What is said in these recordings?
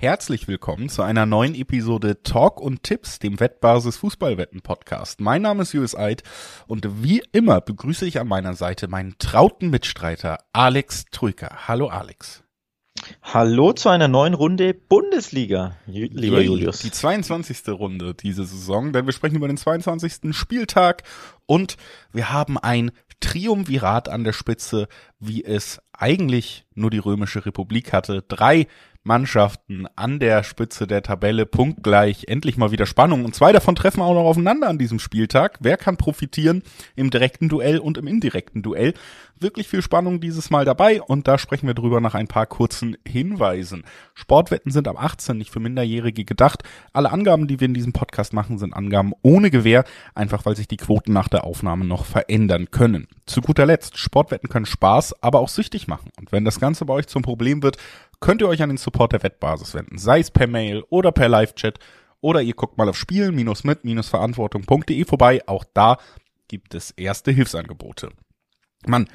Herzlich willkommen zu einer neuen Episode Talk und Tipps, dem Wettbasis Fußballwetten Podcast. Mein Name ist Julius Eid und wie immer begrüße ich an meiner Seite meinen trauten Mitstreiter Alex Trüker. Hallo Alex. Hallo zu einer neuen Runde Bundesliga, lieber Julius. Die 22. Runde diese Saison, denn wir sprechen über den 22. Spieltag und wir haben ein Triumvirat an der Spitze, wie es eigentlich nur die Römische Republik hatte. Drei Mannschaften an der Spitze der Tabelle punktgleich. Endlich mal wieder Spannung. Und zwei davon treffen auch noch aufeinander an diesem Spieltag. Wer kann profitieren im direkten Duell und im indirekten Duell? Wirklich viel Spannung dieses Mal dabei und da sprechen wir drüber nach ein paar kurzen Hinweisen. Sportwetten sind ab 18 nicht für Minderjährige gedacht. Alle Angaben, die wir in diesem Podcast machen, sind Angaben ohne Gewähr, einfach weil sich die Quoten nach der Aufnahme noch verändern können. Zu guter Letzt, Sportwetten können Spaß, aber auch süchtig machen. Und wenn das Ganze bei euch zum Problem wird, könnt ihr euch an den Support der Wettbasis wenden, sei es per Mail oder per Live-Chat oder ihr guckt mal auf spielen-mit-verantwortung.de vorbei. Auch da gibt es erste Hilfsangebote. Mann,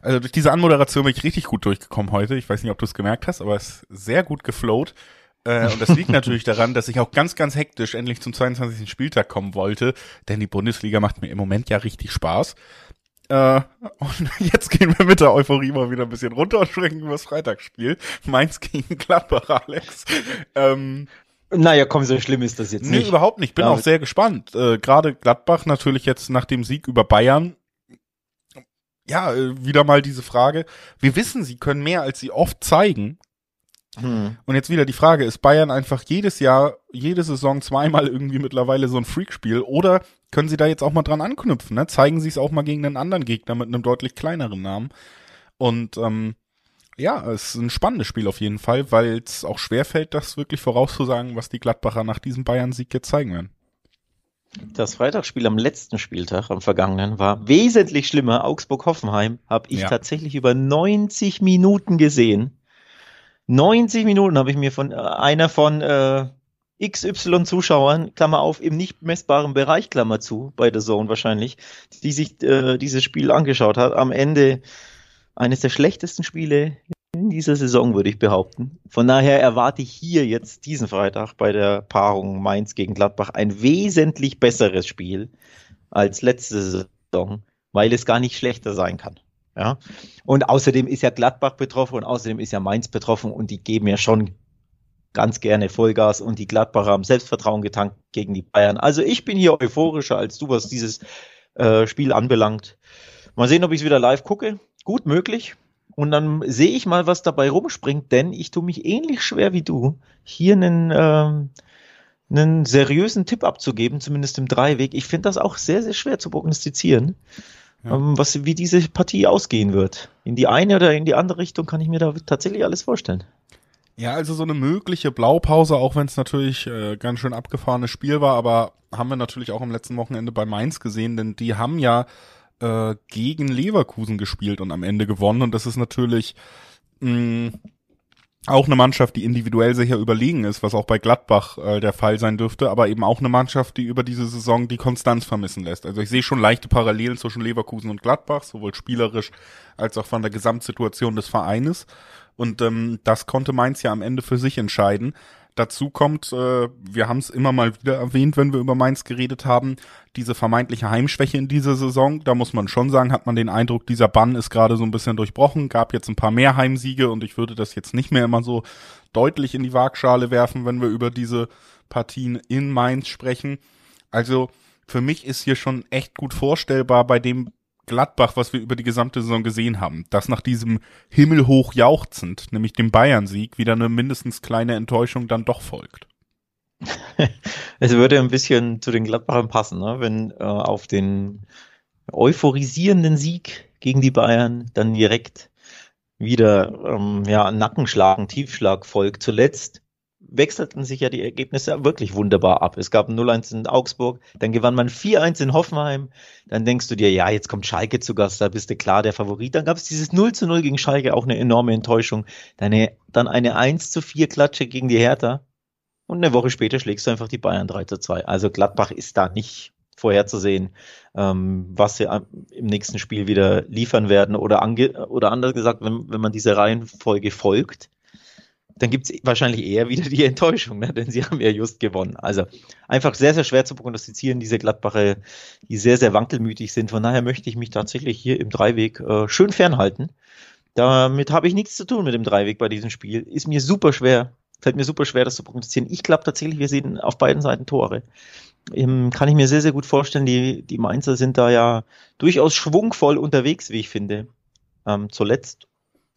also durch diese Anmoderation bin ich richtig gut durchgekommen heute. Ich weiß nicht, ob du es gemerkt hast, aber es ist sehr gut geflowt. Äh, und das liegt natürlich daran, dass ich auch ganz, ganz hektisch endlich zum 22. Spieltag kommen wollte, denn die Bundesliga macht mir im Moment ja richtig Spaß. Äh, und jetzt gehen wir mit der Euphorie mal wieder ein bisschen runter und sprechen über das Freitagsspiel. Mainz gegen Gladbach, Alex. Ähm, naja, komm, so schlimm ist das jetzt nee, nicht. überhaupt nicht. Bin Ja. auch sehr gespannt. Äh, Gerade Gladbach natürlich jetzt nach dem Sieg über Bayern. Ja, äh, wieder mal diese Frage. Wir wissen, sie können mehr, als sie oft zeigen. Hm. Und jetzt wieder die Frage, ist Bayern einfach jedes Jahr, jede Saison zweimal irgendwie mittlerweile so ein Freakspiel oder können sie da jetzt auch mal dran anknüpfen, ne? Zeigen sie es auch mal gegen einen anderen Gegner mit einem deutlich kleineren Namen. Und ähm, ja, es ist ein spannendes Spiel auf jeden Fall, weil es auch schwerfällt, das wirklich vorauszusagen, was die Gladbacher nach diesem Bayern-Sieg jetzt zeigen werden. Das Freitagsspiel am letzten Spieltag, am vergangenen, war wesentlich schlimmer. Augsburg-Hoffenheim habe ich Ja. tatsächlich über 90 Minuten gesehen. 90 Minuten habe ich mir von äh, einer von äh, XY Zuschauern, Klammer auf, im nicht messbaren Bereich, Klammer zu, bei der Zone wahrscheinlich, die sich äh, dieses Spiel angeschaut hat. Am Ende eines der schlechtesten Spiele in dieser Saison, würde ich behaupten. Von daher erwarte ich hier jetzt diesen Freitag bei der Paarung Mainz gegen Gladbach ein wesentlich besseres Spiel als letzte Saison, weil es gar nicht schlechter sein kann. Ja. Und außerdem ist ja Gladbach betroffen und außerdem ist ja Mainz betroffen und die geben ja schon ganz gerne Vollgas und die Gladbacher haben Selbstvertrauen getankt gegen die Bayern. Also ich bin hier euphorischer als du, was dieses äh, Spiel anbelangt. Mal sehen, ob ich es wieder live gucke. Gut möglich. Und dann sehe ich mal, was dabei rumspringt, denn ich tue mich ähnlich schwer wie du, hier einen, ähm, einen seriösen Tipp abzugeben, zumindest im Dreiweg. Ich finde das auch sehr, sehr schwer zu prognostizieren, Ja. ähm, was, wie diese Partie ausgehen wird. In die eine oder in die andere Richtung kann ich mir da tatsächlich alles vorstellen. Ja, also so eine mögliche Blaupause, auch wenn es natürlich äh, ganz schön abgefahrenes Spiel war, aber haben wir natürlich auch am letzten Wochenende bei Mainz gesehen, denn die haben ja äh, gegen Leverkusen gespielt und am Ende gewonnen und das ist natürlich mh, auch eine Mannschaft, die individuell sicher überlegen ist, was auch bei Gladbach äh, der Fall sein dürfte, aber eben auch eine Mannschaft, die über diese Saison die Konstanz vermissen lässt. Also ich sehe schon leichte Parallelen zwischen Leverkusen und Gladbach, sowohl spielerisch als auch von der Gesamtsituation des Vereines. Und ähm, das konnte Mainz ja am Ende für sich entscheiden. Dazu kommt, äh, wir haben es immer mal wieder erwähnt, wenn wir über Mainz geredet haben, diese vermeintliche Heimschwäche in dieser Saison. Da muss man schon sagen, hat man den Eindruck, dieser Bann ist gerade so ein bisschen durchbrochen, gab jetzt ein paar mehr Heimsiege und ich würde das jetzt nicht mehr immer so deutlich in die Waagschale werfen, wenn wir über diese Partien in Mainz sprechen. Also für mich ist hier schon echt gut vorstellbar bei dem Gladbach, was wir über die gesamte Saison gesehen haben, dass nach diesem himmelhoch jauchzend, nämlich dem Bayern-Sieg, wieder eine mindestens kleine Enttäuschung dann doch folgt. Es würde ein bisschen zu den Gladbachern passen, ne? wenn äh, auf den euphorisierenden Sieg gegen die Bayern dann direkt wieder ähm, ja, Nackenschlag, ein Tiefschlag folgt. Zuletzt wechselten sich ja die Ergebnisse wirklich wunderbar ab. Es gab ein 0-1 in Augsburg, dann gewann man 4-1 in Hoffenheim, dann denkst du dir, ja, jetzt kommt Schalke zu Gast, da bist du klar der Favorit. Dann gab es dieses 0-0 gegen Schalke, auch eine enorme Enttäuschung. Dann eine, dann eine 1-4 Klatsche gegen die Hertha. Und eine Woche später schlägst du einfach die Bayern 3 zu 2. Also Gladbach ist da nicht vorherzusehen, ähm, was sie im nächsten Spiel wieder liefern werden. Oder, ange oder anders gesagt, wenn, wenn man dieser Reihenfolge folgt, dann gibt es wahrscheinlich eher wieder die Enttäuschung, ne? denn sie haben ja just gewonnen. Also einfach sehr, sehr schwer zu prognostizieren, diese Gladbacher, die sehr, sehr wankelmütig sind. Von daher möchte ich mich tatsächlich hier im Dreiweg äh, schön fernhalten. Damit habe ich nichts zu tun mit dem Dreiweg bei diesem Spiel. Ist mir super schwer, fällt mir super schwer, das zu prognostizieren. Ich glaube tatsächlich, wir sehen auf beiden Seiten Tore. Ähm, kann ich mir sehr, sehr gut vorstellen, die, die Mainzer sind da ja durchaus schwungvoll unterwegs, wie ich finde. Ähm, zuletzt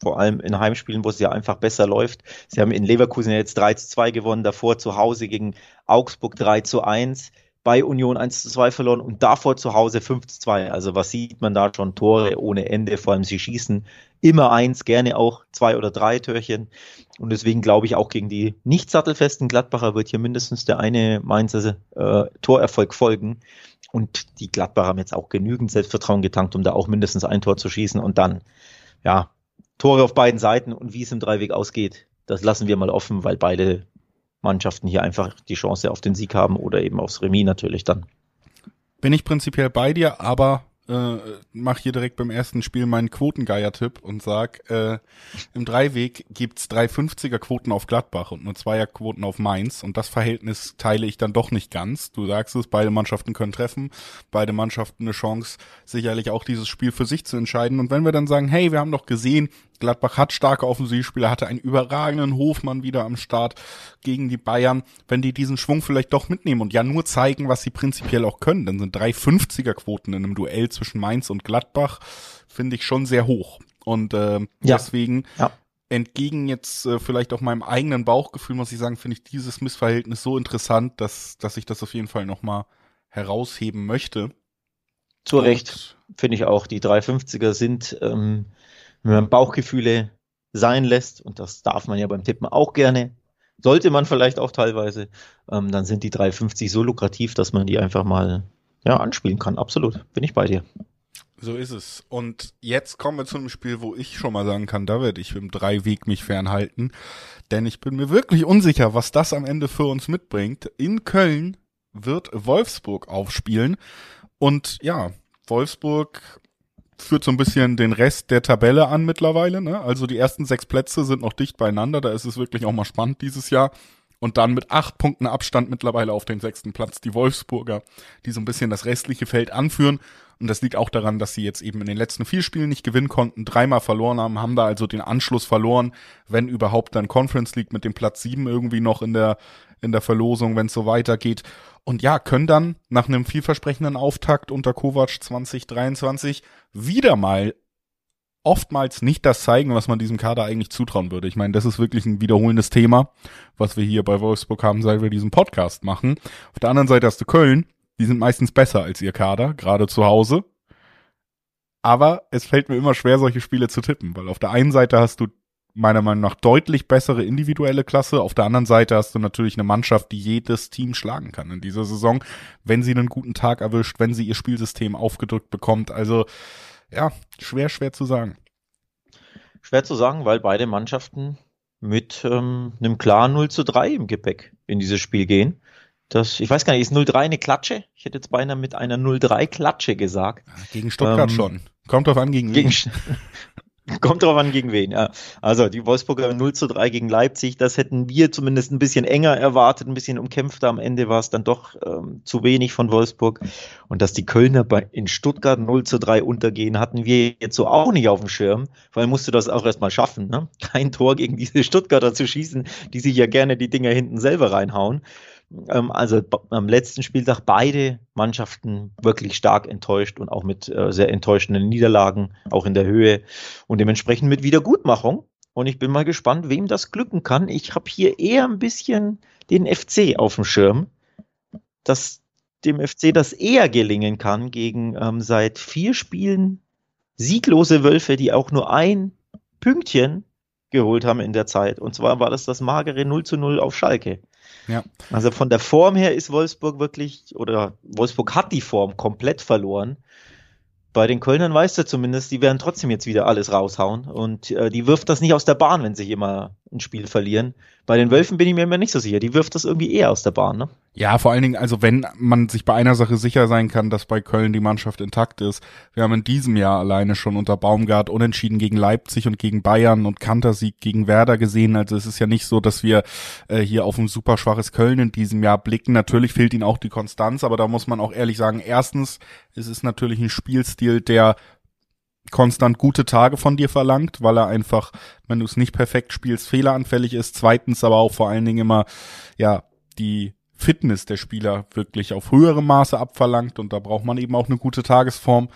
vor allem in Heimspielen, wo es ja einfach besser läuft. Sie haben in Leverkusen jetzt 3 zu 2 gewonnen, davor zu Hause gegen Augsburg 3 zu 1, bei Union 1 zu 2 verloren und davor zu Hause 5 zu 2. Also was sieht man da schon? Tore ohne Ende, vor allem sie schießen immer eins, gerne auch zwei oder drei Törchen. Und deswegen glaube ich auch gegen die nicht sattelfesten Gladbacher wird hier mindestens der eine Mainzer äh, Torerfolg folgen. Und die Gladbacher haben jetzt auch genügend Selbstvertrauen getankt, um da auch mindestens ein Tor zu schießen und dann, ja, Tore auf beiden Seiten und wie es im Dreiweg ausgeht, das lassen wir mal offen, weil beide Mannschaften hier einfach die Chance auf den Sieg haben oder eben aufs Remis natürlich dann. Bin ich prinzipiell bei dir, aber äh, mach hier direkt beim ersten Spiel meinen Quotengeier-Tipp und sag, äh, im Dreiweg gibt's drei 50er Quoten auf Gladbach und nur Zweier Quoten auf Mainz und das Verhältnis teile ich dann doch nicht ganz. Du sagst es, beide Mannschaften können treffen, beide Mannschaften eine Chance, sicherlich auch dieses Spiel für sich zu entscheiden und wenn wir dann sagen, hey, wir haben doch gesehen, Gladbach hat starke Offensivspieler, hatte einen überragenden Hofmann wieder am Start gegen die Bayern. Wenn die diesen Schwung vielleicht doch mitnehmen und ja nur zeigen, was sie prinzipiell auch können, dann sind drei 50er Quoten in einem Duell zwischen Mainz und Gladbach, finde ich schon sehr hoch. Und äh, ja. deswegen ja. entgegen jetzt äh, vielleicht auch meinem eigenen Bauchgefühl, muss ich sagen, finde ich dieses Missverhältnis so interessant, dass, dass ich das auf jeden Fall nochmal herausheben möchte. Zu Recht, finde ich auch. Die 350er sind ähm, wenn man Bauchgefühle sein lässt, und das darf man ja beim Tippen auch gerne, sollte man vielleicht auch teilweise, ähm, dann sind die 350 so lukrativ, dass man die einfach mal ja, anspielen kann. Absolut, bin ich bei dir. So ist es. Und jetzt kommen wir zu einem Spiel, wo ich schon mal sagen kann, da werde ich im Dreiweg mich fernhalten. Denn ich bin mir wirklich unsicher, was das am Ende für uns mitbringt. In Köln wird Wolfsburg aufspielen. Und ja, Wolfsburg führt so ein bisschen den Rest der Tabelle an mittlerweile. Ne? Also die ersten sechs Plätze sind noch dicht beieinander. Da ist es wirklich auch mal spannend dieses Jahr. Und dann mit acht Punkten Abstand mittlerweile auf den sechsten Platz die Wolfsburger, die so ein bisschen das restliche Feld anführen. Und das liegt auch daran, dass sie jetzt eben in den letzten vier Spielen nicht gewinnen konnten, dreimal verloren haben, haben da also den Anschluss verloren, wenn überhaupt dann Conference League mit dem Platz sieben irgendwie noch in der, in der Verlosung, wenn es so weitergeht. Und ja, können dann nach einem vielversprechenden Auftakt unter Kovac 2023 wieder mal oftmals nicht das zeigen, was man diesem Kader eigentlich zutrauen würde. Ich meine, das ist wirklich ein wiederholendes Thema, was wir hier bei Wolfsburg haben, seit wir diesen Podcast machen. Auf der anderen Seite hast du Köln, die sind meistens besser als ihr Kader, gerade zu Hause. Aber es fällt mir immer schwer, solche Spiele zu tippen, weil auf der einen Seite hast du meiner Meinung nach deutlich bessere individuelle Klasse. Auf der anderen Seite hast du natürlich eine Mannschaft, die jedes Team schlagen kann in dieser Saison, wenn sie einen guten Tag erwischt, wenn sie ihr Spielsystem aufgedrückt bekommt. Also ja, schwer, schwer zu sagen. Schwer zu sagen, weil beide Mannschaften mit ähm, einem klaren 0 zu 3 im Gepäck in dieses Spiel gehen. Das, ich weiß gar nicht, ist 0-3 eine Klatsche? Ich hätte jetzt beinahe mit einer 0-3 Klatsche gesagt. Gegen Stuttgart ähm, schon. Kommt drauf an, gegen, gegen Kommt drauf an, gegen wen, ja. Also die Wolfsburger 0 zu 3 gegen Leipzig, das hätten wir zumindest ein bisschen enger erwartet, ein bisschen umkämpfter. Am Ende war es dann doch ähm, zu wenig von Wolfsburg. Und dass die Kölner bei, in Stuttgart 0 zu 3 untergehen, hatten wir jetzt so auch nicht auf dem Schirm, weil musst du das auch erstmal schaffen, ne? Kein Tor gegen diese Stuttgarter zu schießen, die sich ja gerne die Dinger hinten selber reinhauen. Ähm, also am letzten Spieltag beide Mannschaften wirklich stark enttäuscht und auch mit äh, sehr enttäuschenden Niederlagen, auch in der Höhe und dementsprechend mit Wiedergutmachung. Und ich bin mal gespannt, wem das glücken kann. Ich habe hier eher ein bisschen den FC auf dem Schirm, dass dem FC das eher gelingen kann gegen ähm, seit vier Spielen sieglose Wölfe, die auch nur ein Pünktchen geholt haben in der Zeit. Und zwar war das das magere 0 zu 0 auf Schalke. Ja. Also von der Form her ist Wolfsburg wirklich, oder Wolfsburg hat die Form komplett verloren. Bei den Kölnern weißt du zumindest, die werden trotzdem jetzt wieder alles raushauen und äh, die wirft das nicht aus der Bahn, wenn sich immer ein Spiel verlieren. Bei den Wölfen bin ich mir immer nicht so sicher. Die wirft das irgendwie eher aus der Bahn, ne? Ja, vor allen Dingen, also wenn man sich bei einer Sache sicher sein kann, dass bei Köln die Mannschaft intakt ist. Wir haben in diesem Jahr alleine schon unter Baumgart unentschieden gegen Leipzig und gegen Bayern und Kantersieg gegen Werder gesehen. Also es ist ja nicht so, dass wir äh, hier auf ein super schwaches Köln in diesem Jahr blicken. Natürlich fehlt ihnen auch die Konstanz, aber da muss man auch ehrlich sagen, erstens, es ist natürlich ein Spielstil, der konstant gute Tage von dir verlangt, weil er einfach, wenn du es nicht perfekt spielst, fehleranfällig ist. Zweitens aber auch vor allen Dingen immer, ja, die Fitness der Spieler wirklich auf höherem Maße abverlangt und da braucht man eben auch eine gute Tagesform.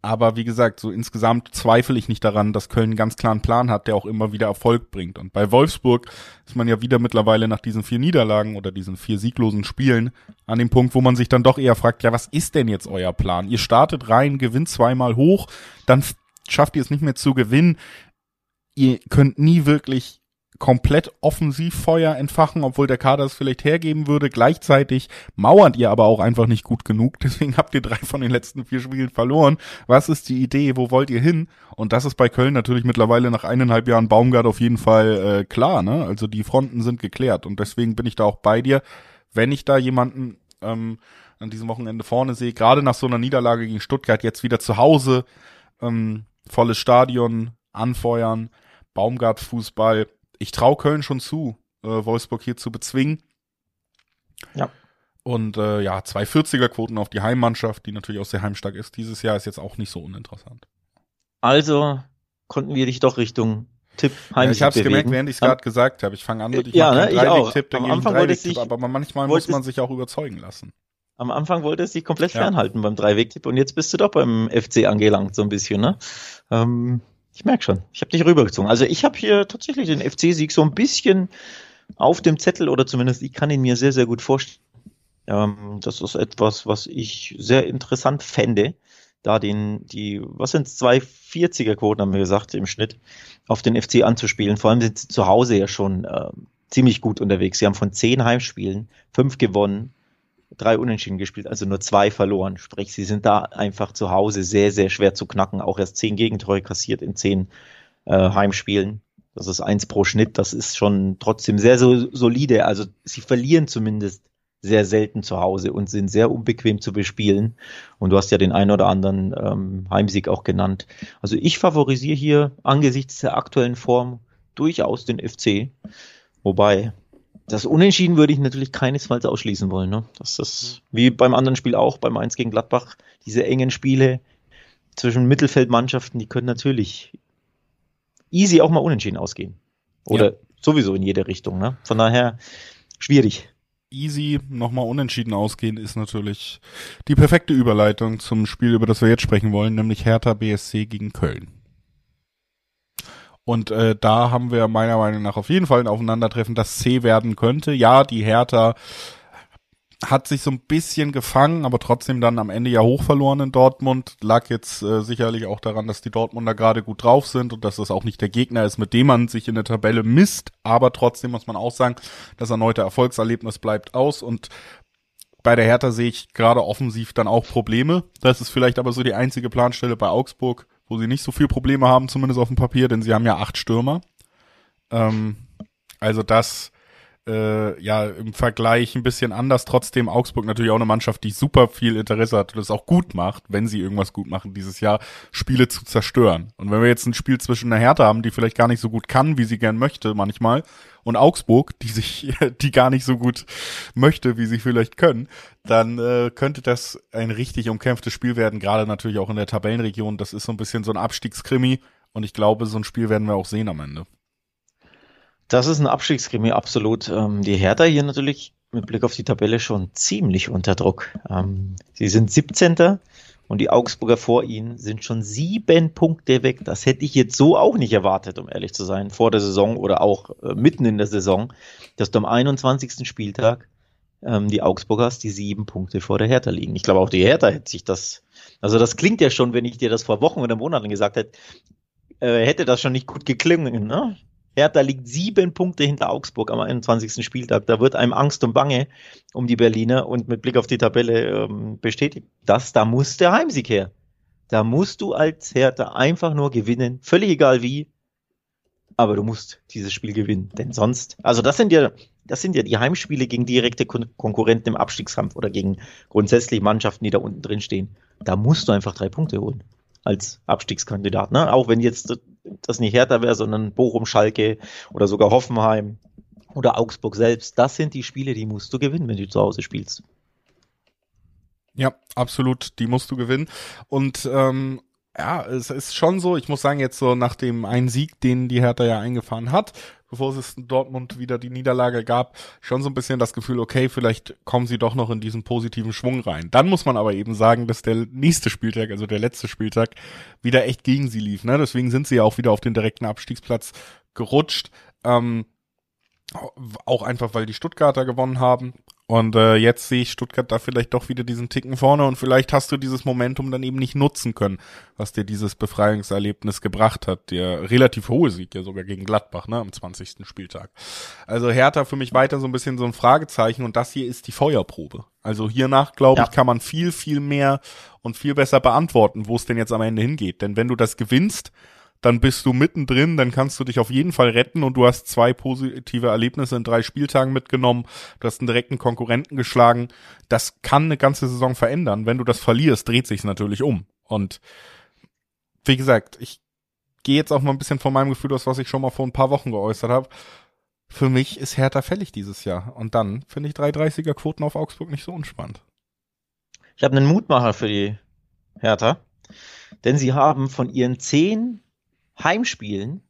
Aber wie gesagt, so insgesamt zweifle ich nicht daran, dass Köln einen ganz klaren Plan hat, der auch immer wieder Erfolg bringt. Und bei Wolfsburg ist man ja wieder mittlerweile nach diesen vier Niederlagen oder diesen vier sieglosen Spielen an dem Punkt, wo man sich dann doch eher fragt, ja, was ist denn jetzt euer Plan? Ihr startet rein, gewinnt zweimal hoch, dann schafft ihr es nicht mehr zu gewinnen. Ihr könnt nie wirklich komplett Offensivfeuer entfachen, obwohl der Kader es vielleicht hergeben würde. Gleichzeitig mauert ihr aber auch einfach nicht gut genug. Deswegen habt ihr drei von den letzten vier Spielen verloren. Was ist die Idee? Wo wollt ihr hin? Und das ist bei Köln natürlich mittlerweile nach eineinhalb Jahren Baumgart auf jeden Fall äh, klar. Ne? Also die Fronten sind geklärt. Und deswegen bin ich da auch bei dir. Wenn ich da jemanden ähm, an diesem Wochenende vorne sehe, gerade nach so einer Niederlage gegen Stuttgart, jetzt wieder zu Hause, ähm, volles Stadion, anfeuern, Baumgart-Fußball, ich traue Köln schon zu, äh, Wolfsburg hier zu bezwingen. Ja. Und äh, ja, zwei 40er-Quoten auf die Heimmannschaft, die natürlich auch sehr heimstark ist. Dieses Jahr ist jetzt auch nicht so uninteressant. Also konnten wir dich doch Richtung Tipp Heimsieg ja, Ich habe es gemerkt, während ich es gerade gesagt habe. Ich fange an mit ich ja, ne, ich auch. Tipp, Am Anfang wollte es sich, aber manchmal muss man sich auch überzeugen lassen. Am Anfang wollte es sich komplett ja. fernhalten beim Dreiweg-Tipp und jetzt bist du doch beim FC angelangt so ein bisschen, ne? Ähm, ich merke schon, ich habe dich rübergezogen. Also ich habe hier tatsächlich den FC-Sieg so ein bisschen auf dem Zettel oder zumindest ich kann ihn mir sehr, sehr gut vorstellen. Ähm, das ist etwas, was ich sehr interessant fände, da den, die, was sind zwei 40er-Quoten, haben wir gesagt, im Schnitt, auf den FC anzuspielen. Vor allem sind sie zu Hause ja schon äh, ziemlich gut unterwegs. Sie haben von zehn Heimspielen fünf gewonnen, drei Unentschieden gespielt, also nur zwei verloren. Sprich, sie sind da einfach zu Hause sehr, sehr schwer zu knacken. Auch erst zehn Gegentore kassiert in zehn äh, Heimspielen. Das ist eins pro Schnitt. Das ist schon trotzdem sehr so, solide. Also sie verlieren zumindest sehr selten zu Hause und sind sehr unbequem zu bespielen. Und du hast ja den ein oder anderen ähm, Heimsieg auch genannt. Also ich favorisiere hier angesichts der aktuellen Form durchaus den FC. Wobei das Unentschieden würde ich natürlich keinesfalls ausschließen wollen. Ne? Das ist wie beim anderen Spiel auch, beim 1 gegen Gladbach, diese engen Spiele zwischen Mittelfeldmannschaften, die können natürlich easy auch mal unentschieden ausgehen. Oder ja. sowieso in jede Richtung. Ne? Von daher schwierig. Easy nochmal unentschieden ausgehen ist natürlich die perfekte Überleitung zum Spiel, über das wir jetzt sprechen wollen, nämlich Hertha BSC gegen Köln. Und äh, da haben wir meiner Meinung nach auf jeden Fall ein Aufeinandertreffen, das C werden könnte. Ja, die Hertha hat sich so ein bisschen gefangen, aber trotzdem dann am Ende ja hoch verloren in Dortmund. Lag jetzt äh, sicherlich auch daran, dass die Dortmunder gerade gut drauf sind und dass das auch nicht der Gegner ist, mit dem man sich in der Tabelle misst. Aber trotzdem muss man auch sagen, das erneute Erfolgserlebnis bleibt aus und bei der Hertha sehe ich gerade offensiv dann auch Probleme. Das ist vielleicht aber so die einzige Planstelle bei Augsburg, wo sie nicht so viel Probleme haben, zumindest auf dem Papier, denn sie haben ja acht Stürmer. Ähm, also das äh, ja im Vergleich ein bisschen anders. Trotzdem Augsburg natürlich auch eine Mannschaft, die super viel Interesse hat und es auch gut macht, wenn sie irgendwas gut machen dieses Jahr, Spiele zu zerstören. Und wenn wir jetzt ein Spiel zwischen einer Hertha haben, die vielleicht gar nicht so gut kann, wie sie gern möchte manchmal, und Augsburg, die sich, die gar nicht so gut möchte, wie sie vielleicht können, dann äh, könnte das ein richtig umkämpftes Spiel werden, gerade natürlich auch in der Tabellenregion. Das ist so ein bisschen so ein Abstiegskrimi und ich glaube, so ein Spiel werden wir auch sehen am Ende. Das ist ein Abstiegskrimi, absolut. Ähm, die Hertha hier natürlich mit Blick auf die Tabelle schon ziemlich unter Druck. Ähm, sie sind 17. und die Augsburger vor ihnen sind schon sieben Punkte weg. Das hätte ich jetzt so auch nicht erwartet, um ehrlich zu sein, vor der Saison oder auch äh, mitten in der Saison, dass du am 21. Spieltag ähm, die Augsburgers die sieben Punkte vor der Hertha liegen. Ich glaube, auch die Hertha hätte sich das, also das klingt ja schon, wenn ich dir das vor Wochen oder Monaten gesagt hätte, äh, hätte das schon nicht gut geklungen. Ne? Hertha liegt sieben Punkte hinter Augsburg am 21. Spieltag. Da wird einem Angst und Bange um die Berliner und mit Blick auf die Tabelle ähm, bestätigt das. Da muss der Heimsieg her. Da musst du als Hertha einfach nur gewinnen, völlig egal wie. aber du musst dieses Spiel gewinnen. Denn sonst, also das sind ja, das sind ja die Heimspiele gegen direkte Kon Konkurrenten im Abstiegskampf oder gegen grundsätzlich Mannschaften, die da unten drin stehen. Da musst du einfach drei Punkte holen als Abstiegskandidat. Ne? Auch wenn jetzt das nicht härter wäre, sondern Bochum, Schalke oder sogar Hoffenheim oder Augsburg selbst. Das sind die Spiele, die musst du gewinnen, wenn du zu Hause spielst. Ja, absolut, die musst du gewinnen. Und ähm, ja, es ist schon so, ich muss sagen, jetzt so nach dem einen Sieg, den die Hertha ja eingefahren hat, bevor es in Dortmund wieder die Niederlage gab, schon so ein bisschen das Gefühl, okay, vielleicht kommen sie doch noch in diesen positiven Schwung rein. Dann muss man aber eben sagen, dass der nächste Spieltag, also der letzte Spieltag, wieder echt gegen sie lief. Ne? Deswegen sind sie ja auch wieder auf den direkten Abstiegsplatz gerutscht. Ähm, auch einfach, weil die Stuttgarter gewonnen haben. Und äh, jetzt sehe ich Stuttgart da vielleicht doch wieder diesen Ticken vorne und vielleicht hast du dieses Momentum dann eben nicht nutzen können, was dir dieses Befreiungserlebnis gebracht hat. Der relativ hohe Sieg ja sogar gegen Gladbach, ne, am 20. Spieltag. Also Hertha für mich weiter so ein bisschen so ein Fragezeichen und das hier ist die Feuerprobe. Also hiernach, glaube ja. ich, kann man viel, viel mehr und viel besser beantworten, wo es denn jetzt am Ende hingeht. Denn wenn du das gewinnst, dann bist du mittendrin, dann kannst du dich auf jeden Fall retten und du hast zwei positive Erlebnisse in drei Spieltagen mitgenommen, du hast einen direkten Konkurrenten geschlagen. Das kann eine ganze Saison verändern. Wenn du das verlierst, dreht sich's natürlich um. Und wie gesagt, ich gehe jetzt auch mal ein bisschen von meinem Gefühl aus, was ich schon mal vor ein paar Wochen geäußert habe. Für mich ist Hertha fällig dieses Jahr. Und dann finde ich 330er Quoten auf Augsburg nicht so unspannend. Ich habe einen Mutmacher für die Hertha. Denn sie haben von ihren zehn Heimspielen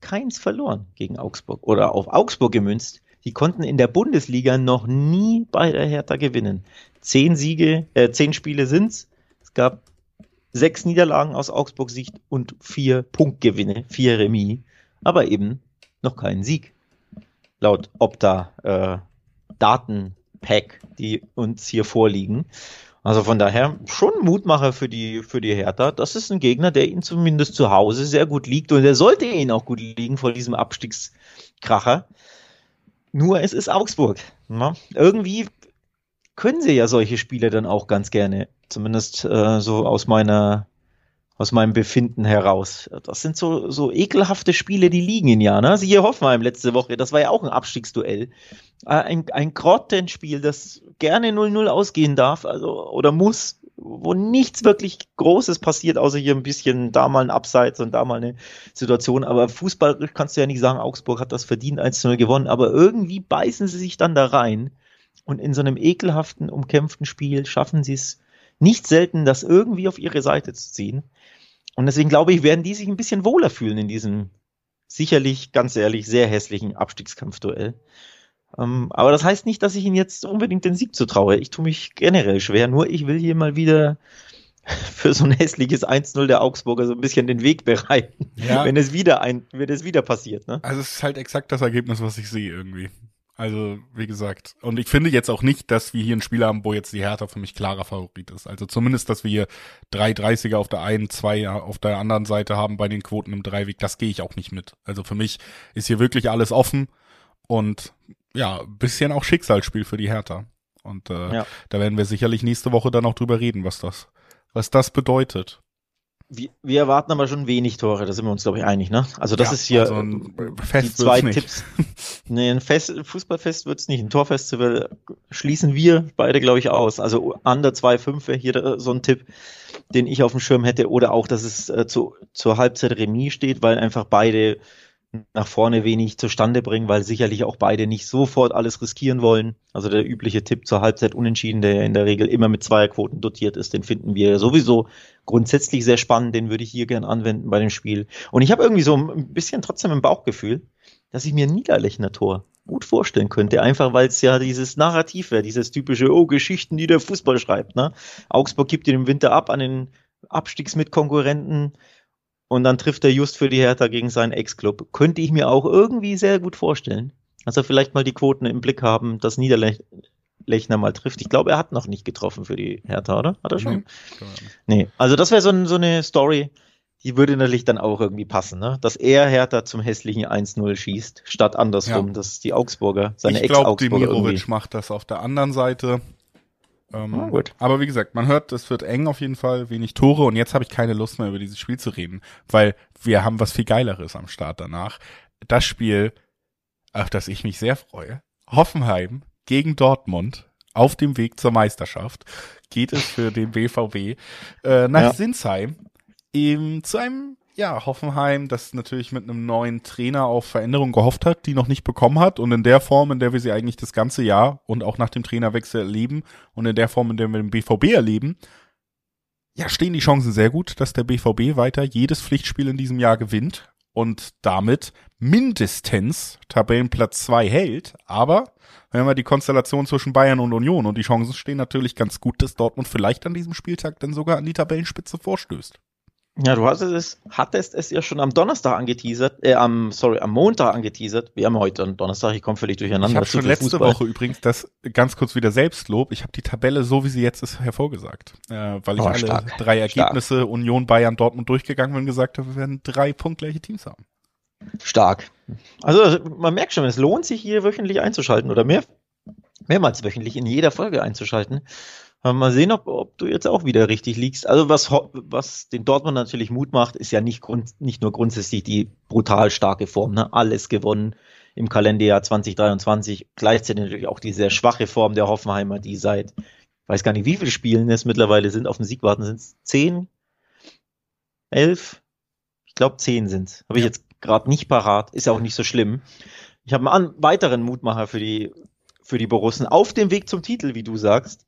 keins verloren gegen Augsburg oder auf Augsburg gemünzt. Die konnten in der Bundesliga noch nie bei der Hertha gewinnen. Zehn Siege, äh, zehn Spiele sind's. Es gab sechs Niederlagen aus Augsburgs Sicht und vier Punktgewinne, vier Remis, aber eben noch keinen Sieg. Laut Opta äh, Datenpack, die uns hier vorliegen. Also von daher schon Mutmacher für die, für die Hertha. Das ist ein Gegner, der ihnen zumindest zu Hause sehr gut liegt und der sollte ihnen auch gut liegen vor diesem Abstiegskracher. Nur es ist Augsburg. Ne? Irgendwie können sie ja solche Spiele dann auch ganz gerne. Zumindest äh, so aus meiner aus meinem Befinden heraus. Das sind so, so ekelhafte Spiele, die liegen in ja. Ne? Siehe Hoffenheim letzte Woche, das war ja auch ein Abstiegsduell. Äh, ein, ein Grottenspiel, das gerne 0-0 ausgehen darf, also oder muss, wo nichts wirklich Großes passiert, außer hier ein bisschen da mal ein Abseits und da mal eine Situation. Aber Fußball kannst du ja nicht sagen, Augsburg hat das verdient 1-0 gewonnen, aber irgendwie beißen sie sich dann da rein. Und in so einem ekelhaften, umkämpften Spiel schaffen sie es nicht selten, das irgendwie auf ihre Seite zu ziehen. Und deswegen glaube ich, werden die sich ein bisschen wohler fühlen in diesem sicherlich, ganz ehrlich, sehr hässlichen Abstiegskampfduell. Ähm, aber das heißt nicht, dass ich ihnen jetzt unbedingt den Sieg zutraue. Ich tue mich generell schwer, nur ich will hier mal wieder für so ein hässliches 1-0 der Augsburger so ein bisschen den Weg bereiten, ja. wenn es wieder ein, wenn es wieder passiert. Ne? Also es ist halt exakt das Ergebnis, was ich sehe irgendwie. Also, wie gesagt. Und ich finde jetzt auch nicht, dass wir hier ein Spiel haben, wo jetzt die Hertha für mich klarer Favorit ist. Also zumindest, dass wir hier drei 30er auf der einen, zwei auf der anderen Seite haben bei den Quoten im Dreiweg, das gehe ich auch nicht mit. Also für mich ist hier wirklich alles offen und ja, bisschen auch Schicksalsspiel für die Hertha. Und äh, ja. da werden wir sicherlich nächste Woche dann auch drüber reden, was das, was das bedeutet. Wir, wir erwarten aber schon wenig Tore, da sind wir uns, glaube ich, einig, ne? Also das ja, ist hier also ein Fest die zwei Tipps. nee, ein Fest, Fußballfest wird's nicht. Ein Torfestival schließen wir beide, glaube ich, aus. Also under 2,5 wäre hier so ein Tipp, den ich auf dem Schirm hätte. Oder auch, dass es äh, zu, zur Halbzeit Remis steht, weil einfach beide nach vorne wenig zustande bringen, weil sicherlich auch beide nicht sofort alles riskieren wollen. Also der übliche Tipp zur Halbzeit unentschieden, der ja in der Regel immer mit Zweierquoten dotiert ist, den finden wir sowieso grundsätzlich sehr spannend, den würde ich hier gern anwenden bei dem Spiel. Und ich habe irgendwie so ein bisschen trotzdem im Bauchgefühl, dass ich mir ein Niederlechner Tor gut vorstellen könnte, einfach weil es ja dieses Narrativ wäre, dieses typische, oh, Geschichten, die der Fußball schreibt. Ne? Augsburg gibt ihn im Winter ab an den Abstiegsmitkonkurrenten und dann trifft er just für die Hertha gegen seinen Ex-Club. Könnte ich mir auch irgendwie sehr gut vorstellen. Also vielleicht mal die Quoten im Blick haben, dass Niederlechner mal trifft. Ich glaube, er hat noch nicht getroffen für die Hertha, oder? Hat er schon? Nee. nee. Also das wäre so, so, eine Story, die würde natürlich dann auch irgendwie passen, ne? Dass er Hertha zum hässlichen 1-0 schießt, statt andersrum, ja. dass die Augsburger, seine Ex-Augsburger. Ich glaube, Demirovic macht das auf der anderen Seite. Ähm, ah, gut. Aber wie gesagt, man hört, es wird eng auf jeden Fall, wenig Tore und jetzt habe ich keine Lust mehr über dieses Spiel zu reden, weil wir haben was viel Geileres am Start danach. das Spiel, auf das ich mich sehr freue. Hoffenheim gegen Dortmund auf dem Weg zur Meisterschaft geht es für den BVB äh, nach ja. Sinsheim eben zu einem ja, Hoffenheim, das natürlich mit einem neuen Trainer auf Veränderung gehofft hat, die noch nicht bekommen hat und in der Form, in der wir sie eigentlich das ganze Jahr und auch nach dem Trainerwechsel erleben und in der Form, in der wir den BVB erleben, ja, stehen die Chancen sehr gut, dass der BVB weiter jedes Pflichtspiel in diesem Jahr gewinnt und damit mindestens Tabellenplatz zwei hält. Aber wenn wir die Konstellation zwischen Bayern und Union und die Chancen stehen natürlich ganz gut, dass Dortmund vielleicht an diesem Spieltag dann sogar an die Tabellenspitze vorstößt. Ja, du hast es, hattest es ja schon am Donnerstag angeteasert, äh, am, sorry, am Montag angeteasert. Wir haben heute einen Donnerstag, ich komme völlig durcheinander. Ich habe schon letzte Fußball. Woche übrigens das ganz kurz wieder Selbstlob. Ich habe die Tabelle so, wie sie jetzt ist, hervorgesagt. Äh, weil ich oh, alle stark. drei Ergebnisse stark. Union, Bayern, Dortmund durchgegangen bin und gesagt habe, wir werden drei punktgleiche Teams haben. Stark. Also man merkt schon, es lohnt sich hier wöchentlich einzuschalten oder mehr, mehrmals wöchentlich in jeder Folge einzuschalten. Mal sehen, ob, ob du jetzt auch wieder richtig liegst. Also was, was den Dortmund natürlich Mut macht, ist ja nicht, grund, nicht nur grundsätzlich die brutal starke Form. Ne? Alles gewonnen im Kalenderjahr 2023. Gleichzeitig natürlich auch die sehr schwache Form der Hoffenheimer, die seit, weiß gar nicht, wie viele Spielen es mittlerweile sind, auf den Sieg warten. Sind es zehn? Elf? Ich glaube, zehn sind Habe ich jetzt gerade nicht parat. Ist ja auch nicht so schlimm. Ich habe einen weiteren Mutmacher für die, für die Borussen auf dem Weg zum Titel, wie du sagst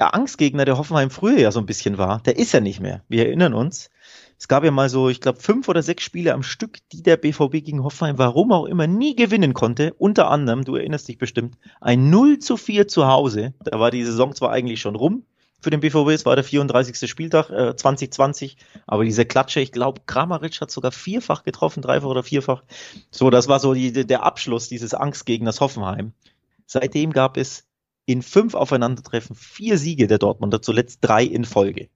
der Angstgegner, der Hoffenheim früher ja so ein bisschen war, der ist ja nicht mehr. Wir erinnern uns. Es gab ja mal so, ich glaube, fünf oder sechs Spiele am Stück, die der BVB gegen Hoffenheim, warum auch immer, nie gewinnen konnte. Unter anderem, du erinnerst dich bestimmt, ein 0 zu 4 zu Hause. Da war die Saison zwar eigentlich schon rum für den BVB, es war der 34. Spieltag äh, 2020, aber diese Klatsche, ich glaube, Kramaric hat sogar vierfach getroffen, dreifach oder vierfach. So, das war so die, der Abschluss dieses Angstgegners Hoffenheim. Seitdem gab es in fünf Aufeinandertreffen vier Siege der Dortmunder, zuletzt drei in Folge.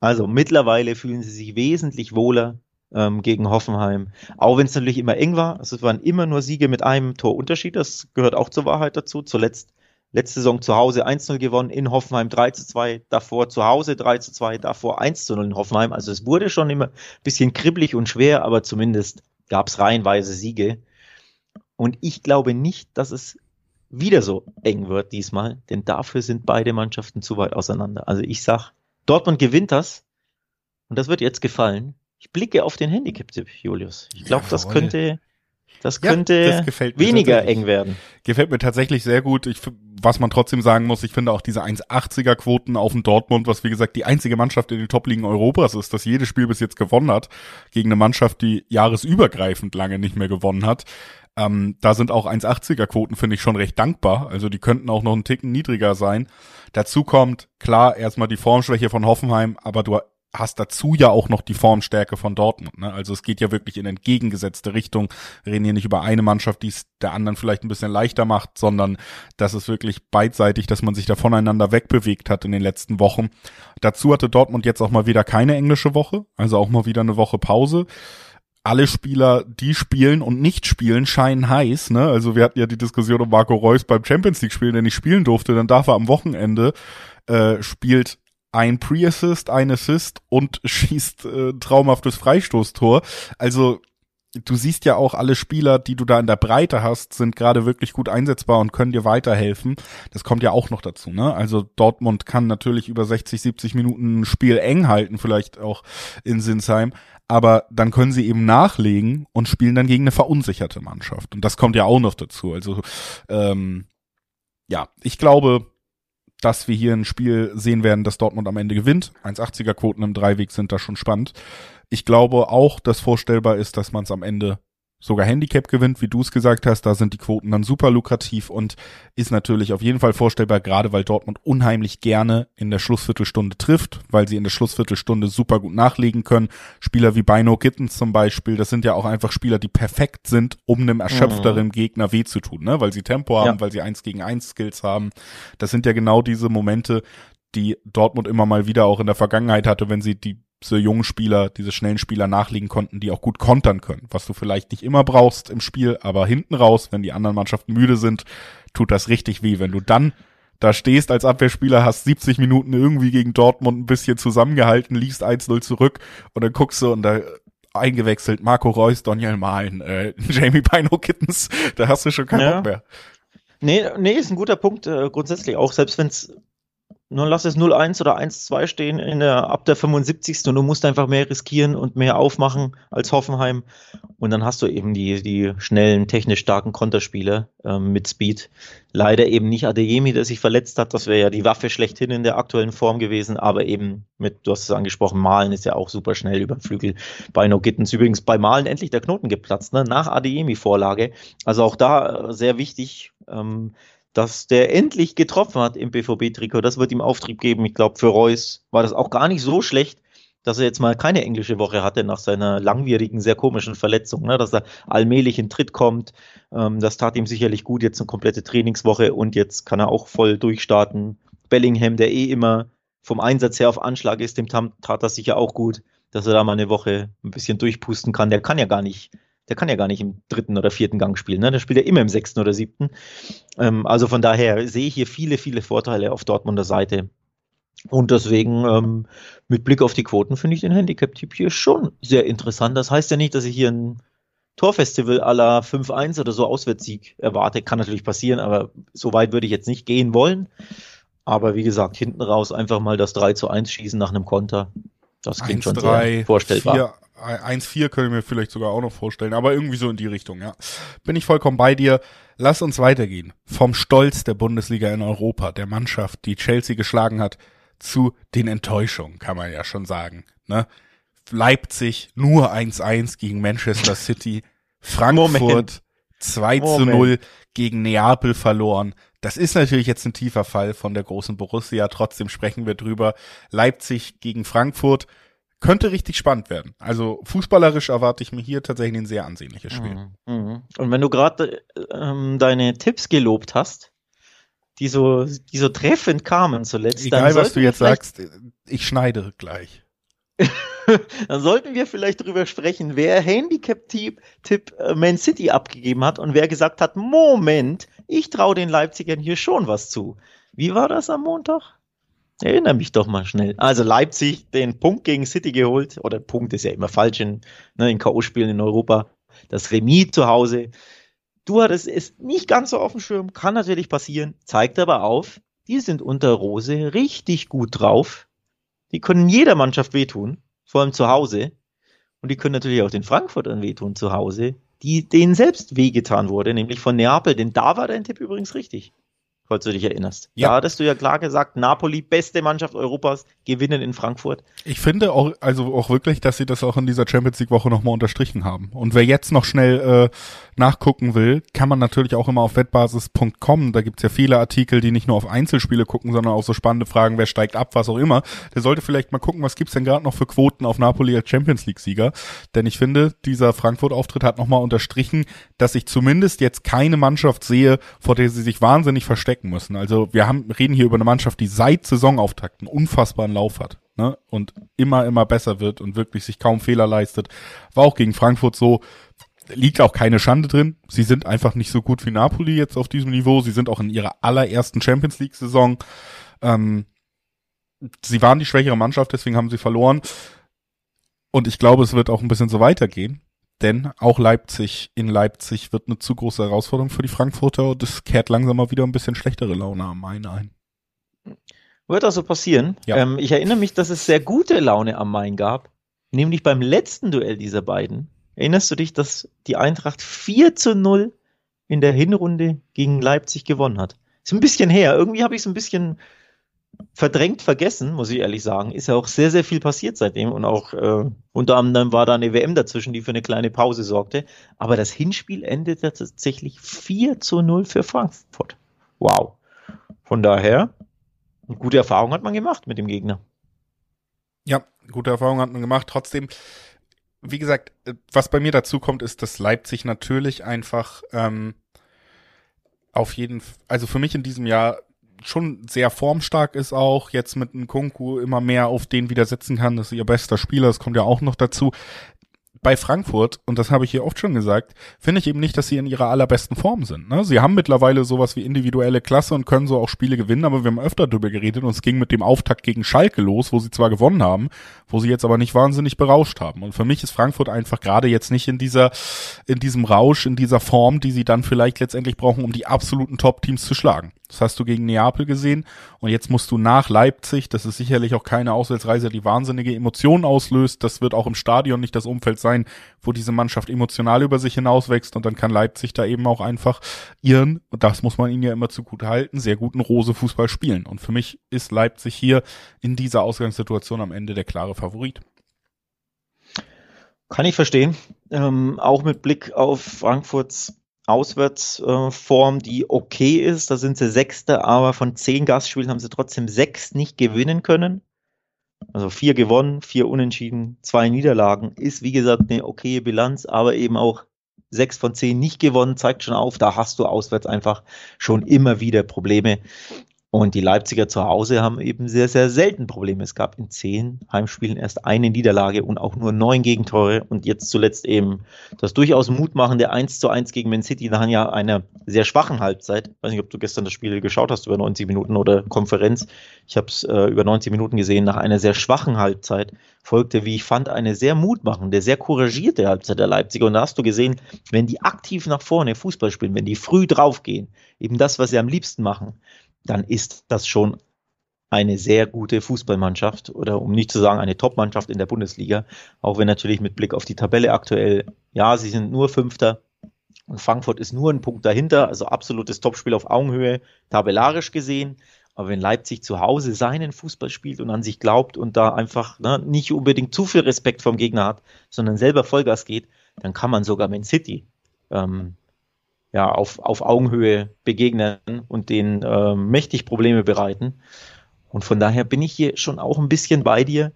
Also mittlerweile fühlen sie sich wesentlich wohler ähm, gegen Hoffenheim. Auch wenn es natürlich immer eng war. Also es waren immer nur Siege mit einem Torunterschied. Das gehört auch zur Wahrheit dazu. Zuletzt letzte Saison zu Hause 1-0 gewonnen, in Hoffenheim 3-2, davor zu Hause 3-2, davor 1-0 in Hoffenheim. Also es wurde schon immer ein bisschen kribbelig und schwer, aber zumindest gab es reihenweise Siege. Und ich glaube nicht, dass es wieder so eng wird diesmal, denn dafür sind beide Mannschaften zu weit auseinander. Also ich sag, Dortmund gewinnt das und das wird jetzt gefallen. Ich blicke auf den Handicap-Tipp, Julius. Ich glaube, das könnte, das könnte ja, das weniger eng werden. Gefällt mir tatsächlich sehr gut. Ich, was man trotzdem sagen muss, ich finde auch diese 1,80er Quoten auf dem Dortmund, was wie gesagt die einzige Mannschaft in den Top-Ligen Europas ist, das jedes Spiel bis jetzt gewonnen hat, gegen eine Mannschaft, die jahresübergreifend lange nicht mehr gewonnen hat. Ähm, da sind auch 1,80er Quoten, finde ich, schon recht dankbar. Also die könnten auch noch einen Ticken niedriger sein. Dazu kommt, klar, erstmal die Formschwäche von Hoffenheim, aber du hast dazu ja auch noch die Formstärke von Dortmund. Ne? Also es geht ja wirklich in entgegengesetzte Richtung. Wir reden hier nicht über eine Mannschaft, die es der anderen vielleicht ein bisschen leichter macht, sondern das ist wirklich beidseitig, dass man sich da voneinander wegbewegt hat in den letzten Wochen. Dazu hatte Dortmund jetzt auch mal wieder keine englische Woche, also auch mal wieder eine Woche Pause alle Spieler, die spielen und nicht spielen, scheinen heiß. Ne? Also wir hatten ja die Diskussion um Marco Reus beim Champions League spielen, der nicht spielen durfte. Dann darf er am Wochenende äh, spielt ein Pre-Assist, ein Assist und schießt äh, traumhaftes Freistoßtor. Also du siehst ja auch alle Spieler, die du da in der Breite hast, sind gerade wirklich gut einsetzbar und können dir weiterhelfen. Das kommt ja auch noch dazu, ne? Also Dortmund kann natürlich über 60, 70 Minuten ein Spiel eng halten, vielleicht auch in Sinsheim, aber dann können sie eben nachlegen und spielen dann gegen eine verunsicherte Mannschaft. Und das kommt ja auch noch dazu. Also ähm, ja, ich glaube, dass wir hier ein Spiel sehen werden, das Dortmund am Ende gewinnt. 1,80er Quoten im Dreiweg sind da schon spannend. Ich glaube auch, dass vorstellbar ist, dass man es am Ende sogar Handicap gewinnt, wie du es gesagt hast, da sind die Quoten dann super lukrativ und ist natürlich auf jeden Fall vorstellbar, gerade weil Dortmund unheimlich gerne in der Schlussviertelstunde trifft, weil sie in der Schlussviertelstunde super gut nachlegen können. Spieler wie Bino Gittens zum Beispiel, das sind ja auch einfach Spieler, die perfekt sind, um einem erschöpfteren mhm. Gegner weh zu tun, ne? weil sie Tempo haben, ja. weil sie eins gegen eins Skills haben. Das sind ja genau diese Momente, die Dortmund immer mal wieder auch in der Vergangenheit hatte, wenn sie die diese jungen Spieler, diese schnellen Spieler nachlegen konnten, die auch gut kontern können, was du vielleicht nicht immer brauchst im Spiel, aber hinten raus, wenn die anderen Mannschaften müde sind, tut das richtig weh. Wenn du dann da stehst als Abwehrspieler, hast 70 Minuten irgendwie gegen Dortmund ein bisschen zusammengehalten, liest 1-0 zurück und dann guckst du und da eingewechselt, Marco Reus, Daniel Mahlen, äh, Jamie Bino Kittens, da hast du schon keinen ja. Bock mehr. Nee, nee, ist ein guter Punkt, äh, grundsätzlich auch, selbst wenn es nun lass es 0-1 oder 1-2 stehen in der, ab der 75. und du musst einfach mehr riskieren und mehr aufmachen als Hoffenheim. Und dann hast du eben die, die schnellen, technisch starken Konterspieler ähm, mit Speed. Leider eben nicht Adeyemi, der sich verletzt hat. Das wäre ja die Waffe schlechthin in der aktuellen Form gewesen. Aber eben mit, du hast es angesprochen, Malen ist ja auch super schnell über den Flügel. Bei No Gittens übrigens bei Malen endlich der Knoten geplatzt, ne? nach Adeyemi-Vorlage. Also auch da äh, sehr wichtig. Ähm, dass der endlich getroffen hat im BVB-Trikot. Das wird ihm Auftrieb geben. Ich glaube, für Reus war das auch gar nicht so schlecht, dass er jetzt mal keine englische Woche hatte nach seiner langwierigen, sehr komischen Verletzung, ne? dass er allmählich in Tritt kommt. Ähm, das tat ihm sicherlich gut, jetzt eine komplette Trainingswoche und jetzt kann er auch voll durchstarten. Bellingham, der eh immer vom Einsatz her auf Anschlag ist, dem tat das sicher auch gut, dass er da mal eine Woche ein bisschen durchpusten kann. Der kann ja gar nicht der kann ja gar nicht im dritten oder vierten Gang spielen. Ne? Der spielt ja immer im sechsten oder siebten. Ähm, also von daher sehe ich hier viele, viele Vorteile auf Dortmunder Seite. Und deswegen, ähm, mit Blick auf die Quoten, finde ich den Handicap-Tipp hier schon sehr interessant. Das heißt ja nicht, dass ich hier ein Torfestival aller 5-1 oder so Auswärtssieg erwarte. Kann natürlich passieren, aber so weit würde ich jetzt nicht gehen wollen. Aber wie gesagt, hinten raus einfach mal das 3 zu 1 schießen nach einem Konter. Das klingt 1, schon 3, sehr vorstellbar. 4, 1-4 könnte ich mir vielleicht sogar auch noch vorstellen, aber irgendwie so in die Richtung, ja. Bin ich vollkommen bei dir. Lass uns weitergehen. Vom Stolz der Bundesliga in Europa, der Mannschaft, die Chelsea geschlagen hat, zu den Enttäuschungen, kann man ja schon sagen. Ne? Leipzig nur 1-1 gegen Manchester City, Frankfurt Moment. 2 zu 0 gegen Neapel verloren. Das ist natürlich jetzt ein tiefer Fall von der großen Borussia, trotzdem sprechen wir drüber. Leipzig gegen Frankfurt könnte richtig spannend werden. Also fußballerisch erwarte ich mir hier tatsächlich ein sehr ansehnliches Spiel. Mhm. mhm. Und wenn du gerade ähm, deine Tipps gelobt hast, die so, die so treffend kamen zuletzt. Egal, was du jetzt sagst, ich schneide gleich. dann sollten wir vielleicht drüber sprechen, wer Handicap-Tipp Tipp, äh, Man City abgegeben hat und wer gesagt hat, Moment, ich traue den Leipzigern hier schon was zu. Wie war das am Montag? Erinnere mich doch mal schnell. Also Leipzig den Punkt gegen City geholt, oder Punkt ist ja immer falsch in, ne, in K.O.-Spielen in Europa. Das Remis zu Hause. Du hattest es nicht ganz so auf dem Schirm, kann natürlich passieren, zeigt aber auf, die sind unter Rose richtig gut drauf. Die können jeder Mannschaft wehtun, vor allem zu Hause. Und die können natürlich auch den Frankfurtern wehtun zu Hause, die denen selbst wehgetan wurde, nämlich von Neapel. Denn da war dein Tipp übrigens richtig falls du dich erinnerst. Ja. Da hattest du ja klar gesagt, Napoli, beste Mannschaft Europas, gewinnen in Frankfurt. Ich finde auch, also auch wirklich, dass sie das auch in dieser Champions League Woche nochmal unterstrichen haben. Und wer jetzt noch schnell äh, nachgucken will, kann man natürlich auch immer auf wettbasis.com, da gibt's ja viele Artikel, die nicht nur auf Einzelspiele gucken, sondern auch so spannende Fragen, wer steigt ab, was auch immer. Der sollte vielleicht mal gucken, was gibt's denn gerade noch für Quoten auf Napoli als Champions League Sieger. Denn ich finde, dieser Frankfurt-Auftritt hat nochmal unterstrichen, dass ich zumindest jetzt keine Mannschaft sehe, vor der sie sich wahnsinnig verstecken müssen. Also wir haben, reden hier über eine Mannschaft, die seit Saisonauftakt einen unfassbaren Lauf hat. Ne, und immer, immer besser wird und wirklich sich kaum Fehler leistet. War auch gegen Frankfurt so, liegt auch keine Schande drin. Sie sind einfach nicht so gut wie Napoli jetzt auf diesem Niveau. Sie sind auch in ihrer allerersten Champions League Saison. Ähm, sie waren die schwächere Mannschaft, deswegen haben sie verloren. Und ich glaube, es wird auch ein bisschen so weitergehen. Denn auch Leipzig in Leipzig wird eine zu große Herausforderung für die Frankfurter und es kehrt langsam mal wieder ein bisschen schlechtere Laune am Main ein. Wird also passieren. Ja. Ähm, ich erinnere mich, dass es sehr gute Laune am Main gab. Nämlich beim letzten Duell dieser beiden Erinnerst du dich, dass die Eintracht 4 zu 0 in der Hinrunde gegen Leipzig gewonnen hat? Ist ein bisschen her. Irgendwie habe ich es ein bisschen verdrängt vergessen, muss ich ehrlich sagen. Ist ja auch sehr, sehr viel passiert seitdem und auch äh, unter anderem war da eine WM dazwischen, die für eine kleine Pause sorgte. Aber das Hinspiel endete tatsächlich 4 zu 0 für Frankfurt. Wow. Von daher, eine gute Erfahrung hat man gemacht mit dem Gegner. Ja, gute Erfahrung hat man gemacht. Trotzdem, wie gesagt, äh, was bei mir dazu kommt, ist, dass Leipzig natürlich einfach ähm, auf jeden, also für mich in diesem Jahr schon sehr formstark ist auch, jetzt mit einem Kunku immer mehr auf den widersetzen kann, das ist ihr bester Spieler, das kommt ja auch noch dazu. bei Frankfurt, und das habe ich hier oft schon gesagt, finde ich eben nicht, dass sie in ihrer allerbesten Form sind. Ne? Sie haben mittlerweile sowas wie individuelle Klasse und können so auch Spiele gewinnen, aber wir haben öfter darüber geredet und es ging mit dem Auftakt gegen Schalke los, wo sie zwar gewonnen haben, wo sie jetzt aber nicht wahnsinnig berauscht haben. Und für mich ist Frankfurt einfach gerade jetzt nicht in dieser, in diesem Rausch, in dieser Form, die sie dann vielleicht letztendlich brauchen, um die absoluten Top-Teams zu schlagen. Das hast du gegen Neapel gesehen und jetzt musst du nach Leipzig, das ist sicherlich auch keine Auswärtsreise, die wahnsinnige Emotionen auslöst. Das wird auch im Stadion nicht das Umfeld sein, wo diese Mannschaft emotional über sich hinauswächst und dann kann Leipzig da eben auch einfach ihren, und das muss man ihnen ja immer zugute halten, sehr guten Rose-Fußball spielen. Und für mich ist Leipzig hier in dieser Ausgangssituation am Ende der klare Favorit. Kann ich verstehen. Ähm, auch mit Blick auf Frankfurts Auswärtsform, die okay ist. Da sind sie Sechste, aber von zehn Gastspielen haben sie trotzdem sechs nicht gewinnen können. Also vier gewonnen, vier unentschieden, zwei Niederlagen. Ist wie gesagt eine okaye Bilanz, aber eben auch sechs von zehn nicht gewonnen, zeigt schon auf, da hast du auswärts einfach schon immer wieder Probleme. Und die Leipziger zu Hause haben eben sehr, sehr selten Probleme. Es gab in zehn Heimspielen erst eine Niederlage und auch nur neun Gegentore. Und jetzt zuletzt eben das durchaus mutmachende 1 zu 1 gegen Man City nach ja einer sehr schwachen Halbzeit. Ich weiß nicht, ob du gestern das Spiel geschaut hast über 90 Minuten oder Konferenz. Ich habe es äh, über 90 Minuten gesehen. Nach einer sehr schwachen Halbzeit folgte, wie ich fand, eine sehr mutmachende, sehr couragierte Halbzeit der Leipziger. Und da hast du gesehen, wenn die aktiv nach vorne Fußball spielen, wenn die früh draufgehen, eben das, was sie am liebsten machen, dann ist das schon eine sehr gute Fußballmannschaft oder um nicht zu sagen eine Top-Mannschaft in der Bundesliga, auch wenn natürlich mit Blick auf die Tabelle aktuell, ja, sie sind nur Fünfter und Frankfurt ist nur ein Punkt dahinter, also absolutes Topspiel auf Augenhöhe, tabellarisch gesehen. Aber wenn Leipzig zu Hause seinen Fußball spielt und an sich glaubt und da einfach ne, nicht unbedingt zu viel Respekt vom Gegner hat, sondern selber Vollgas geht, dann kann man sogar Man City ähm, ja, auf, auf Augenhöhe begegnen und denen äh, mächtig Probleme bereiten. Und von daher bin ich hier schon auch ein bisschen bei dir,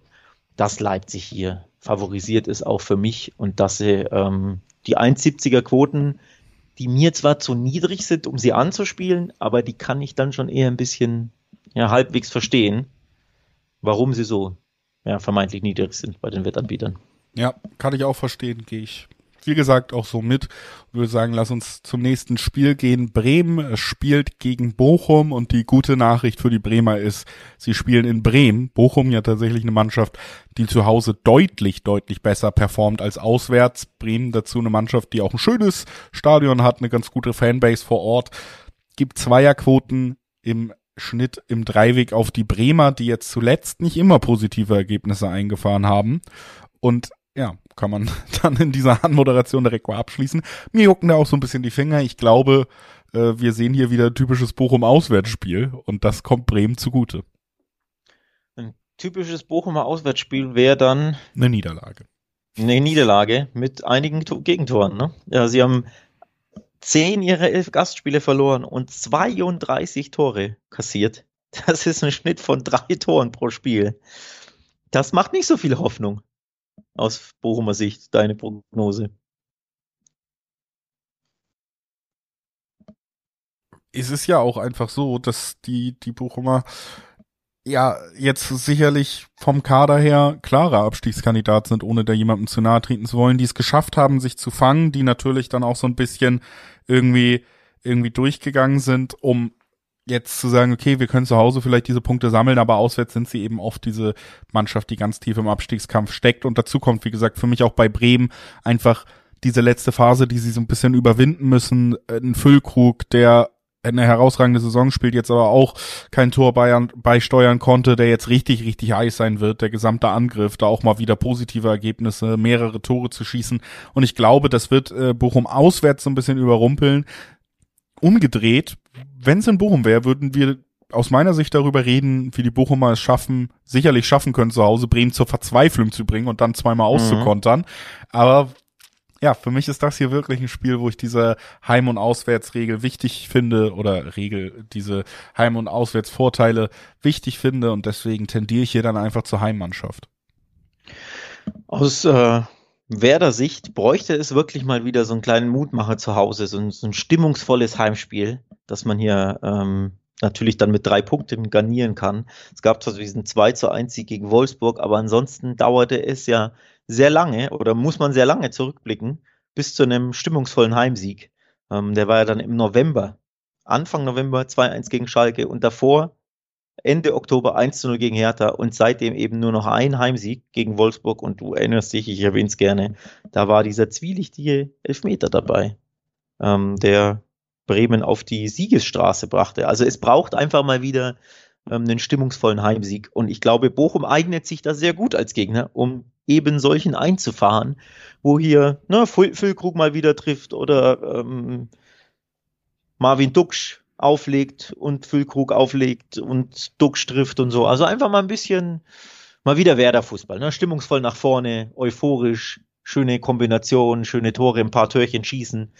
dass Leipzig hier favorisiert ist, auch für mich, und dass sie ähm, die 1,70er Quoten, die mir zwar zu niedrig sind, um sie anzuspielen, aber die kann ich dann schon eher ein bisschen ja, halbwegs verstehen, warum sie so ja, vermeintlich niedrig sind bei den Wettanbietern. Ja, kann ich auch verstehen, gehe ich wie gesagt, auch so mit. Ich würde sagen, lass uns zum nächsten Spiel gehen. Bremen spielt gegen Bochum und die gute Nachricht für die Bremer ist, sie spielen in Bremen. Bochum ja tatsächlich eine Mannschaft, die zu Hause deutlich, deutlich besser performt als auswärts. Bremen dazu eine Mannschaft, die auch ein schönes Stadion hat, eine ganz gute Fanbase vor Ort. Gibt Zweierquoten im Schnitt im Dreiweg auf die Bremer, die jetzt zuletzt nicht immer positive Ergebnisse eingefahren haben. Und ja, kann man dann in dieser Anmoderation direkt mal abschließen. Mir jucken da auch so ein bisschen die Finger. Ich glaube, äh, wir sehen hier wieder typisches Bochum-Auswärtsspiel und das kommt Bremen zugute. Ein typisches Bochumer Auswärtsspiel wäre dann eine Niederlage. Eine Niederlage mit einigen Gegentoren. Ne? Ja, sie haben zehn ihrer elf Gastspiele verloren und 32 Tore kassiert. Das ist ein Schnitt von drei Toren pro Spiel. Das macht nicht so viel Hoffnung aus Bochumer Sicht, deine Prognose? Es ist ja auch einfach so, dass die, die Bochumer ja jetzt sicherlich vom Kader her klarer Abstiegskandidat sind, ohne da jemandem zu nahe treten zu wollen, die es geschafft haben, sich zu fangen, die natürlich dann auch so ein bisschen irgendwie irgendwie durchgegangen sind, um jetzt zu sagen, okay, wir können zu Hause vielleicht diese Punkte sammeln, aber auswärts sind sie eben oft diese Mannschaft, die ganz tief im Abstiegskampf steckt. Und dazu kommt, wie gesagt, für mich auch bei Bremen einfach diese letzte Phase, die sie so ein bisschen überwinden müssen. Ein Füllkrug, der eine herausragende Saison spielt, jetzt aber auch kein Tor beisteuern konnte, der jetzt richtig, richtig heiß sein wird, der gesamte Angriff, da auch mal wieder positive Ergebnisse, mehrere Tore zu schießen. Und ich glaube, das wird äh, Bochum auswärts so ein bisschen überrumpeln. Umgedreht wenn es in Bochum wäre, würden wir aus meiner Sicht darüber reden, wie die Bochumer es schaffen, sicherlich schaffen können, zu Hause Bremen zur Verzweiflung zu bringen und dann zweimal mhm. auszukontern. Aber ja, für mich ist das hier wirklich ein Spiel, wo ich diese Heim- und Auswärtsregel wichtig finde oder Regel, diese Heim- und Auswärtsvorteile wichtig finde und deswegen tendiere ich hier dann einfach zur Heimmannschaft. Aus äh, Werder Sicht bräuchte es wirklich mal wieder so einen kleinen Mutmacher zu Hause, so ein, so ein stimmungsvolles Heimspiel, dass man hier ähm, natürlich dann mit drei Punkten garnieren kann. Es gab zwar diesen 2 zu 1 Sieg gegen Wolfsburg, aber ansonsten dauerte es ja sehr lange oder muss man sehr lange zurückblicken bis zu einem stimmungsvollen Heimsieg. Ähm, der war ja dann im November, Anfang November 2-1 gegen Schalke und davor Ende Oktober 1-0 gegen Hertha und seitdem eben nur noch ein Heimsieg gegen Wolfsburg und du erinnerst dich, ich erwähne es gerne, da war dieser zwielichtige Elfmeter dabei, ähm, der Bremen auf die Siegesstraße brachte. Also es braucht einfach mal wieder ähm, einen stimmungsvollen Heimsieg und ich glaube, Bochum eignet sich da sehr gut als Gegner, um eben solchen einzufahren, wo hier ne, Füllkrug mal wieder trifft oder ähm, Marvin Duksch auflegt und Füllkrug auflegt und Duksch trifft und so. Also einfach mal ein bisschen, mal wieder Werder-Fußball. Ne? Stimmungsvoll nach vorne, euphorisch, schöne Kombination, schöne Tore, ein paar Törchen schießen.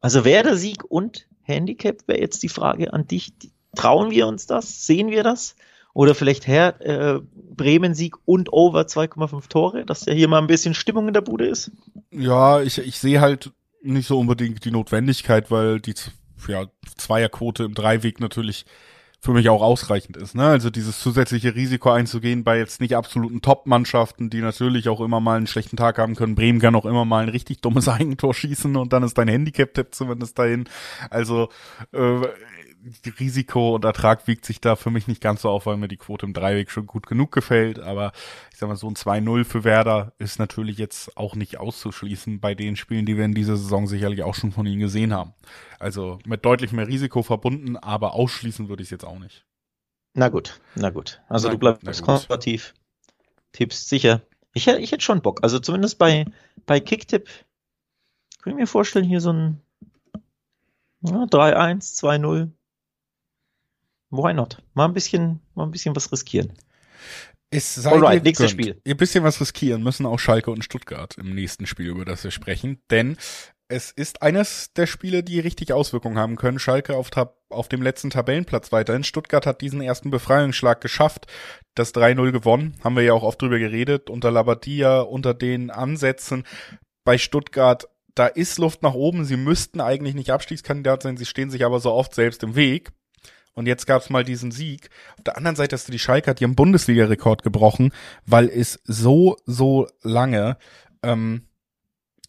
Also Werder-Sieg und Handicap wäre jetzt die Frage an dich. Trauen wir uns das? Sehen wir das? Oder vielleicht Herr äh, Bremen-Sieg und Over 2,5 Tore, dass ja hier mal ein bisschen Stimmung in der Bude ist? Ja, ich, ich sehe halt nicht so unbedingt die Notwendigkeit, weil die ja, Zweierquote im Dreiweg natürlich für mich auch ausreichend ist. Ne? Also dieses zusätzliche Risiko einzugehen bei jetzt nicht absoluten Top-Mannschaften, die natürlich auch immer mal einen schlechten Tag haben können. Bremen kann auch immer mal ein richtig dummes Eigentor schießen und dann ist dein Handicap-Tipp zumindest dahin. Also äh, Risiko und Ertrag wiegt sich da für mich nicht ganz so auf, weil mir die Quote im Dreiweg schon gut genug gefällt. Aber ich sag mal, so ein 2-0 für Werder ist natürlich jetzt auch nicht auszuschließen bei den Spielen, die wir in dieser Saison sicherlich auch schon von ihnen gesehen haben. Also mit deutlich mehr Risiko verbunden, aber ausschließen würde ich es jetzt auch nicht. Na gut, na gut. Also na, du bleibst konservativ, tippst sicher. Ich, ich hätte schon Bock. Also zumindest bei, bei Kicktipp könnte ich mir vorstellen, hier so ein ja, 3-1, 2-0 why not? Mal ein bisschen, mal ein bisschen was riskieren. Es sei Alright, nächstes Spiel. Ihr bisschen was riskieren müssen auch Schalke und Stuttgart im nächsten Spiel, über das wir sprechen, denn es ist eines der Spiele, die richtig Auswirkungen haben können. Schalke auf, auf dem letzten Tabellenplatz weiterhin. Stuttgart hat diesen ersten Befreiungsschlag geschafft, das 3-0 gewonnen. Haben wir ja auch oft drüber geredet, unter Labadia, unter den Ansätzen. Bei Stuttgart, da ist Luft nach oben. Sie müssten eigentlich nicht Abstiegskandidat sein, sie stehen sich aber so oft selbst im Weg. Und jetzt gab's mal diesen Sieg. Auf der anderen Seite hast du die Schalke, die haben Bundesliga-Rekord gebrochen, weil es so, so lange ähm,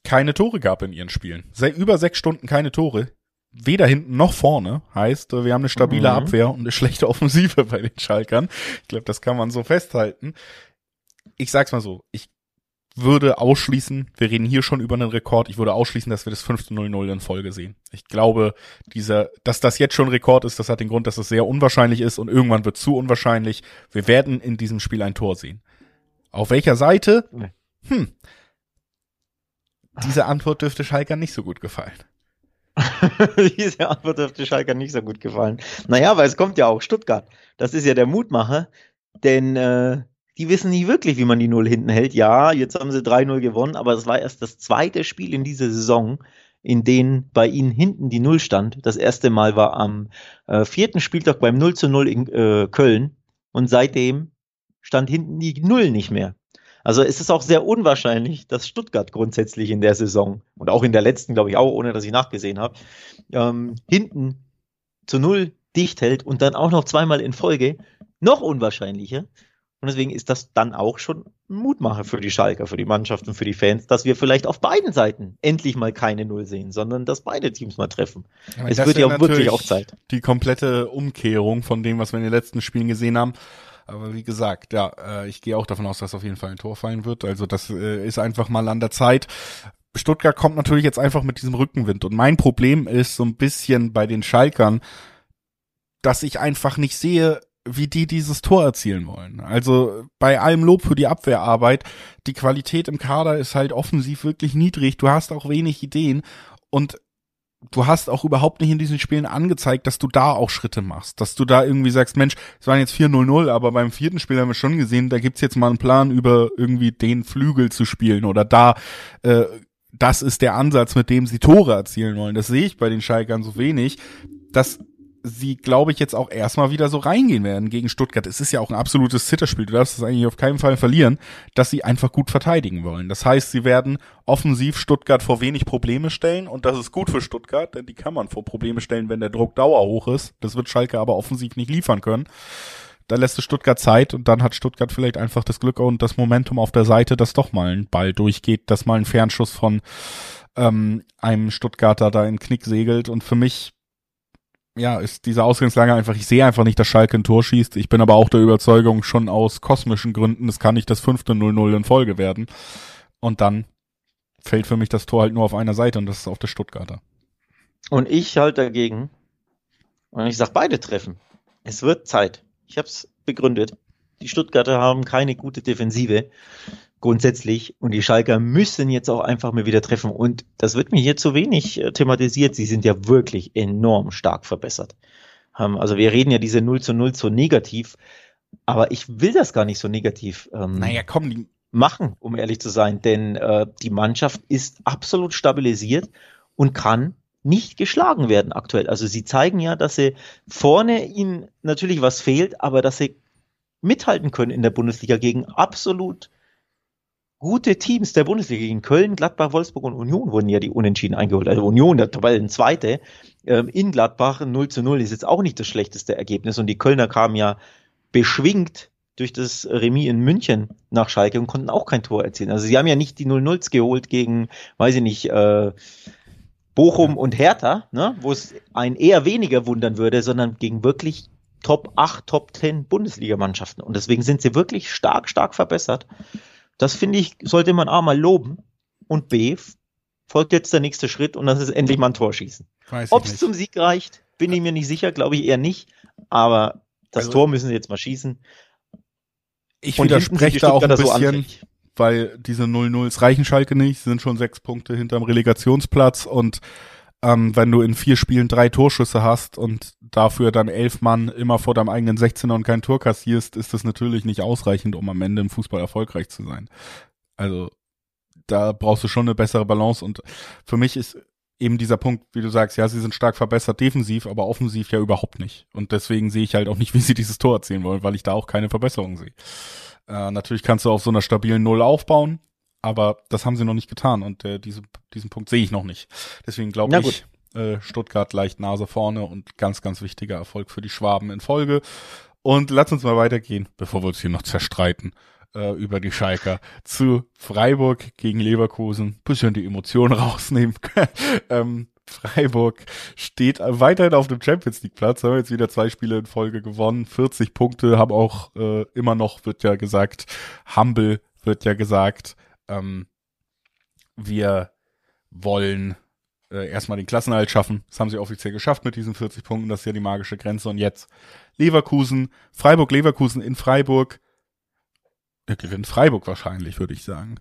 keine Tore gab in ihren Spielen. Seit über sechs Stunden keine Tore. Weder hinten noch vorne. Heißt, wir haben eine stabile mhm. Abwehr und eine schlechte Offensive bei den Schalkern. Ich glaube, das kann man so festhalten. Ich sag's mal so, ich würde ausschließen, wir reden hier schon über einen Rekord, ich würde ausschließen, dass wir das 5-0-0 in Folge sehen. Ich glaube, dieser, dass das jetzt schon Rekord ist, das hat den Grund, dass es sehr unwahrscheinlich ist und irgendwann wird zu unwahrscheinlich. Wir werden in diesem Spiel ein Tor sehen. Auf welcher Seite? Hm. Diese Antwort dürfte Schalker nicht so gut gefallen. Diese Antwort dürfte Schalker nicht so gut gefallen. Naja, weil es kommt ja auch Stuttgart. Das ist ja der Mutmacher, denn äh, die wissen nicht wirklich, wie man die Null hinten hält. Ja, jetzt haben sie 3-0 gewonnen, aber es war erst das zweite Spiel in dieser Saison, in denen bei ihnen hinten die Null stand. Das erste Mal war am äh, vierten Spieltag beim 0 zu 0 in äh, Köln und seitdem stand hinten die Null nicht mehr. Also es ist auch sehr unwahrscheinlich, dass Stuttgart grundsätzlich in der Saison und auch in der letzten, glaube ich auch, ohne dass ich nachgesehen habe, ähm, hinten zu Null dicht hält und dann auch noch zweimal in Folge. Noch unwahrscheinlicher. Und deswegen ist das dann auch schon ein Mutmacher für die Schalker, für die Mannschaft und für die Fans, dass wir vielleicht auf beiden Seiten endlich mal keine Null sehen, sondern dass beide Teams mal treffen. Ja, es wird ja wirklich auch Zeit. Die komplette Umkehrung von dem, was wir in den letzten Spielen gesehen haben. Aber wie gesagt, ja, äh, ich gehe auch davon aus, dass auf jeden Fall ein Tor fallen wird. Also das äh, ist einfach mal an der Zeit. Stuttgart kommt natürlich jetzt einfach mit diesem Rückenwind. Und mein Problem ist so ein bisschen bei den Schalkern, dass ich einfach nicht sehe, wie die dieses Tor erzielen wollen. Also bei allem Lob für die Abwehrarbeit, die Qualität im Kader ist halt offensiv wirklich niedrig. Du hast auch wenig Ideen und du hast auch überhaupt nicht in diesen Spielen angezeigt, dass du da auch Schritte machst. Dass du da irgendwie sagst, Mensch, es waren jetzt 4-0-0, aber beim vierten Spiel haben wir schon gesehen, da gibt's jetzt mal einen Plan über irgendwie den Flügel zu spielen oder da äh, das ist der Ansatz, mit dem sie Tore erzielen wollen. Das sehe ich bei den Schalkern so wenig. Das sie, glaube ich, jetzt auch erstmal wieder so reingehen werden gegen Stuttgart. Es ist ja auch ein absolutes Zitterspiel. Du darfst es eigentlich auf keinen Fall verlieren, dass sie einfach gut verteidigen wollen. Das heißt, sie werden offensiv Stuttgart vor wenig Probleme stellen und das ist gut für Stuttgart, denn die kann man vor Probleme stellen, wenn der Druck dauerhoch ist. Das wird Schalke aber offensiv nicht liefern können. da lässt du Stuttgart Zeit und dann hat Stuttgart vielleicht einfach das Glück und das Momentum auf der Seite, dass doch mal ein Ball durchgeht, dass mal ein Fernschuss von ähm, einem Stuttgarter da in Knick segelt und für mich ja, ist diese Ausgangslage einfach, ich sehe einfach nicht, dass Schalke ein Tor schießt. Ich bin aber auch der Überzeugung, schon aus kosmischen Gründen, es kann nicht das fünfte 0-0 in Folge werden. Und dann fällt für mich das Tor halt nur auf einer Seite und das ist auf der Stuttgarter. Und ich halt dagegen. Und ich sag beide treffen. Es wird Zeit. Ich habe es begründet. Die Stuttgarter haben keine gute Defensive grundsätzlich und die Schalker müssen jetzt auch einfach mal wieder treffen und das wird mir hier zu wenig äh, thematisiert. Sie sind ja wirklich enorm stark verbessert. Ähm, also wir reden ja diese 0 zu 0 so negativ, aber ich will das gar nicht so negativ ähm, naja, komm, machen, um ehrlich zu sein, denn äh, die Mannschaft ist absolut stabilisiert und kann nicht geschlagen werden aktuell. Also sie zeigen ja, dass sie vorne ihnen natürlich was fehlt, aber dass sie mithalten können in der Bundesliga gegen absolut gute Teams der Bundesliga. Gegen Köln, Gladbach, Wolfsburg und Union wurden ja die Unentschieden eingeholt. Also Union, der Tabellenzweite, ähm, in Gladbach 0 zu 0 ist jetzt auch nicht das schlechteste Ergebnis und die Kölner kamen ja beschwingt durch das Remis in München nach Schalke und konnten auch kein Tor erzielen. Also sie haben ja nicht die 0-0s geholt gegen, weiß ich nicht, äh, Bochum und Hertha, ne, wo es ein eher weniger wundern würde, sondern gegen wirklich Top 8, Top 10 Bundesligamannschaften. Und deswegen sind sie wirklich stark, stark verbessert. Das finde ich, sollte man A mal loben und B folgt jetzt der nächste Schritt und das ist endlich mal ein Tor schießen. Ob es zum Sieg reicht, bin ich mir nicht sicher, glaube ich eher nicht. Aber das also, Tor müssen sie jetzt mal schießen. Ich widerspreche da auch ein bisschen. So weil diese 0-0s reichen Schalke nicht, sind schon sechs Punkte hinterm Relegationsplatz und ähm, wenn du in vier Spielen drei Torschüsse hast und dafür dann elf Mann immer vor deinem eigenen 16er und kein Tor kassierst, ist das natürlich nicht ausreichend, um am Ende im Fußball erfolgreich zu sein. Also da brauchst du schon eine bessere Balance und für mich ist eben dieser Punkt, wie du sagst, ja, sie sind stark verbessert defensiv, aber offensiv ja überhaupt nicht. Und deswegen sehe ich halt auch nicht, wie sie dieses Tor erzielen wollen, weil ich da auch keine Verbesserung sehe. Äh, natürlich kannst du auf so einer stabilen Null aufbauen, aber das haben sie noch nicht getan und äh, diese, diesen Punkt sehe ich noch nicht. Deswegen glaube ich, äh, Stuttgart leicht Nase vorne und ganz, ganz wichtiger Erfolg für die Schwaben in Folge. Und lass uns mal weitergehen, bevor wir uns hier noch zerstreiten äh, über die Schalker zu Freiburg gegen Leverkusen. Bisschen die Emotionen rausnehmen. ähm, Freiburg steht weiterhin auf dem Champions League Platz, haben jetzt wieder zwei Spiele in Folge gewonnen, 40 Punkte, haben auch äh, immer noch, wird ja gesagt, Humble wird ja gesagt, ähm, wir wollen äh, erstmal den Klassenhalt schaffen. Das haben sie offiziell geschafft mit diesen 40 Punkten, das ist ja die magische Grenze. Und jetzt Leverkusen, Freiburg-Leverkusen in Freiburg. Er gewinnt Freiburg wahrscheinlich, würde ich sagen.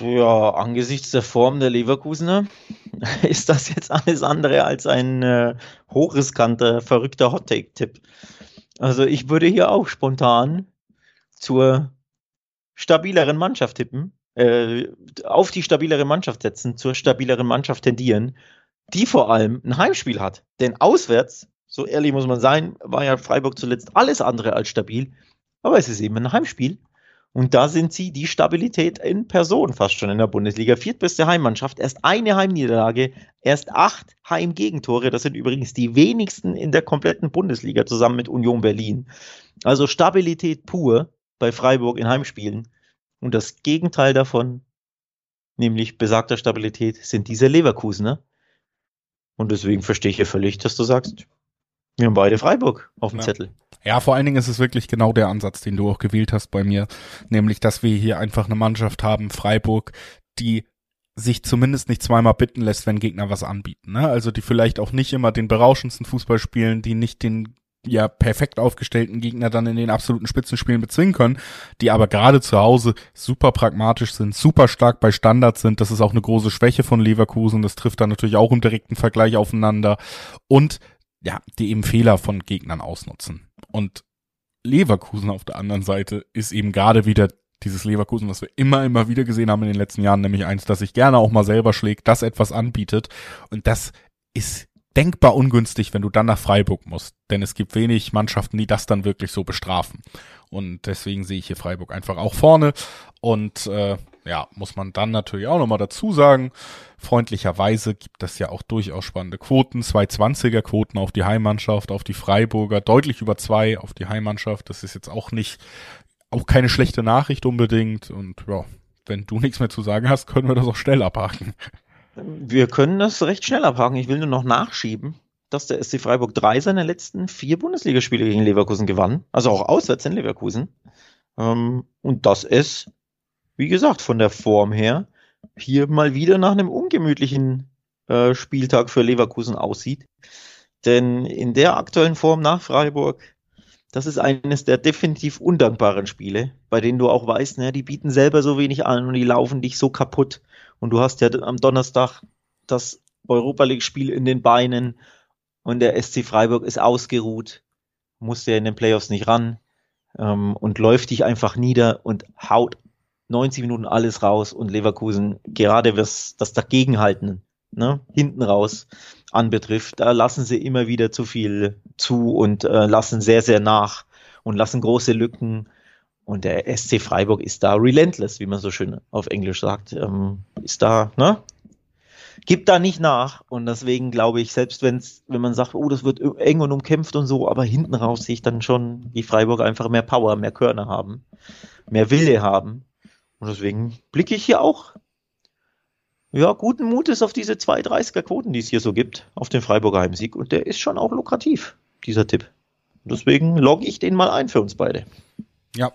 Ja, angesichts der Form der Leverkusener ist das jetzt alles andere als ein äh, hochriskanter, verrückter Hot-Take-Tipp. Also ich würde hier auch spontan zur stabileren Mannschaft tippen, äh, auf die stabilere Mannschaft setzen, zur stabileren Mannschaft tendieren, die vor allem ein Heimspiel hat. Denn auswärts, so ehrlich muss man sein, war ja Freiburg zuletzt alles andere als stabil, aber es ist eben ein Heimspiel und da sind sie die Stabilität in Person fast schon in der Bundesliga. Viertbeste Heimmannschaft, erst eine Heimniederlage, erst acht Heimgegentore. Das sind übrigens die wenigsten in der kompletten Bundesliga zusammen mit Union Berlin. Also Stabilität pur bei Freiburg in Heimspielen. Und das Gegenteil davon, nämlich besagter Stabilität, sind diese Leverkusener. Und deswegen verstehe ich ja völlig, dass du sagst, wir haben beide Freiburg auf dem ja. Zettel. Ja, vor allen Dingen ist es wirklich genau der Ansatz, den du auch gewählt hast bei mir, nämlich, dass wir hier einfach eine Mannschaft haben, Freiburg, die sich zumindest nicht zweimal bitten lässt, wenn Gegner was anbieten. Ne? Also die vielleicht auch nicht immer den berauschendsten Fußball spielen, die nicht den ja perfekt aufgestellten Gegner dann in den absoluten Spitzenspielen bezwingen können, die aber gerade zu Hause super pragmatisch sind, super stark bei Standards sind. Das ist auch eine große Schwäche von Leverkusen. Das trifft dann natürlich auch im direkten Vergleich aufeinander und ja, die eben Fehler von Gegnern ausnutzen. Und Leverkusen auf der anderen Seite ist eben gerade wieder dieses Leverkusen, was wir immer, immer wieder gesehen haben in den letzten Jahren, nämlich eins, das sich gerne auch mal selber schlägt, das etwas anbietet. Und das ist denkbar ungünstig, wenn du dann nach Freiburg musst. Denn es gibt wenig Mannschaften, die das dann wirklich so bestrafen. Und deswegen sehe ich hier Freiburg einfach auch vorne. Und äh, ja, muss man dann natürlich auch nochmal dazu sagen, freundlicherweise gibt es ja auch durchaus spannende Quoten, zwei 20er Quoten auf die Heimmannschaft, auf die Freiburger, deutlich über zwei auf die Heimmannschaft. Das ist jetzt auch nicht, auch keine schlechte Nachricht unbedingt und ja, wenn du nichts mehr zu sagen hast, können wir das auch schnell abhaken. Wir können das recht schnell abhaken. Ich will nur noch nachschieben, dass der SC Freiburg drei seiner letzten vier Bundesligaspiele gegen Leverkusen gewann. Also auch auswärts in Leverkusen. Ähm, und das ist, wie gesagt, von der Form her hier mal wieder nach einem ungemütlichen äh, Spieltag für Leverkusen aussieht. Denn in der aktuellen Form nach Freiburg, das ist eines der definitiv undankbaren Spiele, bei denen du auch weißt, ne, die bieten selber so wenig an und die laufen dich so kaputt. Und du hast ja am Donnerstag das Europa League-Spiel in den Beinen und der SC Freiburg ist ausgeruht, musste ja in den Playoffs nicht ran ähm, und läuft dich einfach nieder und haut 90 Minuten alles raus und Leverkusen, gerade was das Dagegenhalten, ne, hinten raus anbetrifft, da lassen sie immer wieder zu viel zu und äh, lassen sehr, sehr nach und lassen große Lücken. Und der SC Freiburg ist da relentless, wie man so schön auf Englisch sagt. Ähm, ist da, ne? Gibt da nicht nach. Und deswegen glaube ich, selbst wenn's, wenn man sagt, oh, das wird eng und umkämpft und so, aber hinten raus sehe ich dann schon, die Freiburg einfach mehr Power, mehr Körner haben, mehr Wille haben. Und deswegen blicke ich hier auch ja, guten Mutes auf diese 2,30er Quoten, die es hier so gibt, auf den Freiburger Heimsieg. Und der ist schon auch lukrativ, dieser Tipp. Deswegen logge ich den mal ein für uns beide. Ja,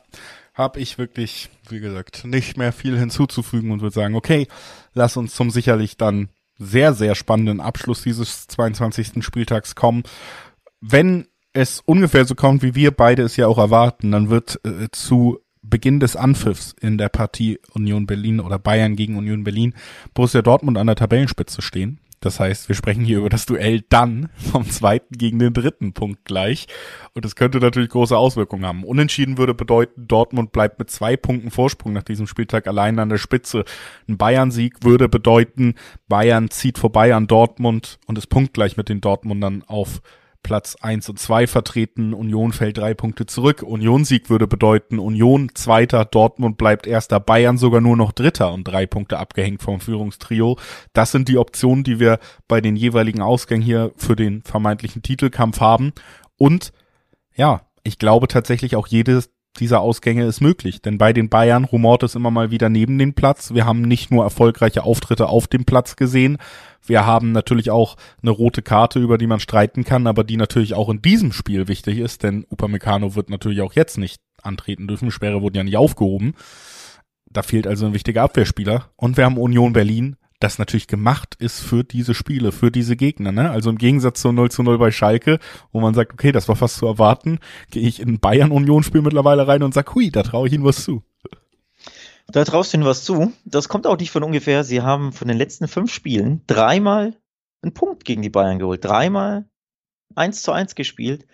habe ich wirklich, wie gesagt, nicht mehr viel hinzuzufügen und würde sagen, okay, lass uns zum sicherlich dann sehr, sehr spannenden Abschluss dieses 22. Spieltags kommen. Wenn es ungefähr so kommt, wie wir beide es ja auch erwarten, dann wird äh, zu Beginn des Anpfiffs in der Partie Union Berlin oder Bayern gegen Union Berlin Borussia Dortmund an der Tabellenspitze stehen. Das heißt, wir sprechen hier über das Duell dann vom zweiten gegen den dritten Punkt gleich. Und es könnte natürlich große Auswirkungen haben. Unentschieden würde bedeuten, Dortmund bleibt mit zwei Punkten Vorsprung nach diesem Spieltag allein an der Spitze. Ein Bayern-Sieg würde bedeuten, Bayern zieht vorbei an Dortmund und ist punktgleich mit den Dortmundern auf Platz eins und zwei vertreten. Union fällt drei Punkte zurück. Union-Sieg würde bedeuten, Union Zweiter, Dortmund bleibt Erster, Bayern sogar nur noch Dritter und drei Punkte abgehängt vom Führungstrio. Das sind die Optionen, die wir bei den jeweiligen Ausgängen hier für den vermeintlichen Titelkampf haben. Und ja, ich glaube tatsächlich auch jedes dieser Ausgänge ist möglich. Denn bei den Bayern rumort es immer mal wieder neben den Platz. Wir haben nicht nur erfolgreiche Auftritte auf dem Platz gesehen. Wir haben natürlich auch eine rote Karte, über die man streiten kann, aber die natürlich auch in diesem Spiel wichtig ist, denn Upamecano wird natürlich auch jetzt nicht antreten dürfen. Sperre wurden ja nicht aufgehoben. Da fehlt also ein wichtiger Abwehrspieler. Und wir haben Union Berlin, das natürlich gemacht ist für diese Spiele, für diese Gegner. Ne? Also im Gegensatz zu 0 zu 0 bei Schalke, wo man sagt, okay, das war fast zu erwarten, gehe ich in Bayern-Union-Spiel mittlerweile rein und sag, hui, da traue ich ihnen was zu. Da traust du ihnen was zu. Das kommt auch nicht von ungefähr. Sie haben von den letzten fünf Spielen dreimal einen Punkt gegen die Bayern geholt. Dreimal eins zu eins gespielt.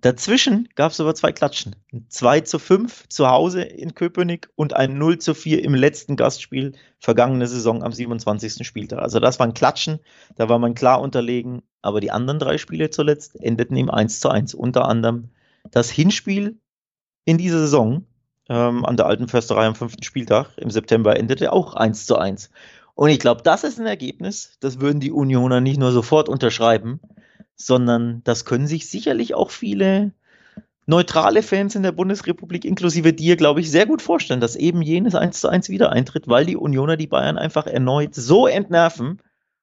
Dazwischen gab es aber zwei Klatschen. Ein 2 zu 5 zu Hause in Köpenick und ein 0 zu 4 im letzten Gastspiel vergangene Saison am 27. Spieltag. Also das waren Klatschen, da war man klar unterlegen, aber die anderen drei Spiele zuletzt endeten im 1 zu 1. Unter anderem das Hinspiel in dieser Saison ähm, an der alten Försterei am fünften Spieltag im September endete auch 1 zu 1. Und ich glaube, das ist ein Ergebnis, das würden die Unioner nicht nur sofort unterschreiben, sondern das können sich sicherlich auch viele neutrale Fans in der Bundesrepublik, inklusive dir, glaube ich, sehr gut vorstellen, dass eben jenes 1 zu 1 wieder eintritt, weil die Unioner die Bayern einfach erneut so entnerven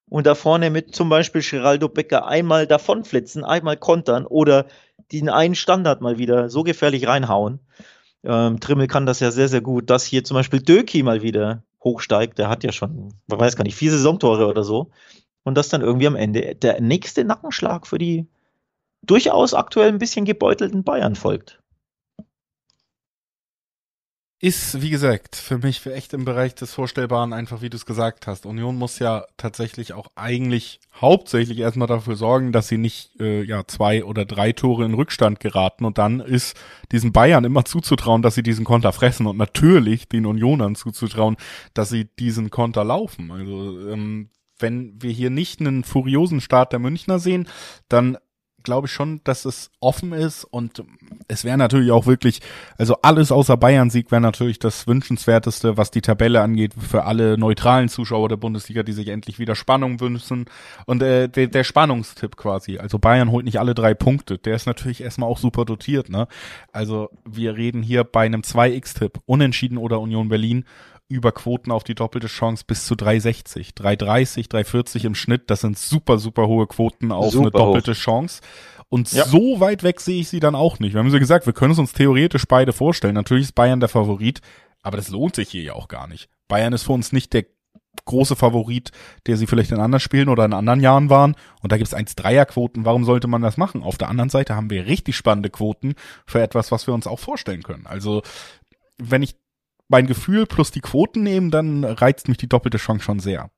und da vorne mit zum Beispiel Geraldo Becker einmal davonflitzen, einmal kontern oder den einen Standard mal wieder so gefährlich reinhauen. Ähm, Trimmel kann das ja sehr, sehr gut, dass hier zum Beispiel Döki mal wieder hochsteigt. Der hat ja schon, man weiß gar nicht, vier Saisontore oder so und dass dann irgendwie am Ende der nächste Nackenschlag für die durchaus aktuell ein bisschen gebeutelten Bayern folgt. Ist, wie gesagt, für mich für echt im Bereich des Vorstellbaren einfach, wie du es gesagt hast. Union muss ja tatsächlich auch eigentlich hauptsächlich erstmal dafür sorgen, dass sie nicht äh, ja zwei oder drei Tore in Rückstand geraten und dann ist diesen Bayern immer zuzutrauen, dass sie diesen Konter fressen und natürlich den Unionern zuzutrauen, dass sie diesen Konter laufen. Also ähm, wenn wir hier nicht einen furiosen Start der Münchner sehen, dann glaube ich schon, dass es offen ist und es wäre natürlich auch wirklich, also alles außer Bayern-Sieg wäre natürlich das wünschenswerteste, was die Tabelle angeht, für alle neutralen Zuschauer der Bundesliga, die sich endlich wieder Spannung wünschen. Und äh, der, der Spannungstipp quasi. Also Bayern holt nicht alle drei Punkte. Der ist natürlich erstmal auch super dotiert, ne? Also wir reden hier bei einem 2x-Tipp, Unentschieden oder Union Berlin über Quoten auf die doppelte Chance bis zu 360, 330, 340 im Schnitt. Das sind super, super hohe Quoten auf super eine doppelte hoch. Chance. Und ja. so weit weg sehe ich sie dann auch nicht. Wir haben sie gesagt, wir können es uns theoretisch beide vorstellen. Natürlich ist Bayern der Favorit, aber das lohnt sich hier ja auch gar nicht. Bayern ist für uns nicht der große Favorit, der sie vielleicht in anderen Spielen oder in anderen Jahren waren. Und da gibt es 1-3er-Quoten. Warum sollte man das machen? Auf der anderen Seite haben wir richtig spannende Quoten für etwas, was wir uns auch vorstellen können. Also, wenn ich mein Gefühl plus die Quoten nehmen, dann reizt mich die doppelte Chance schon sehr.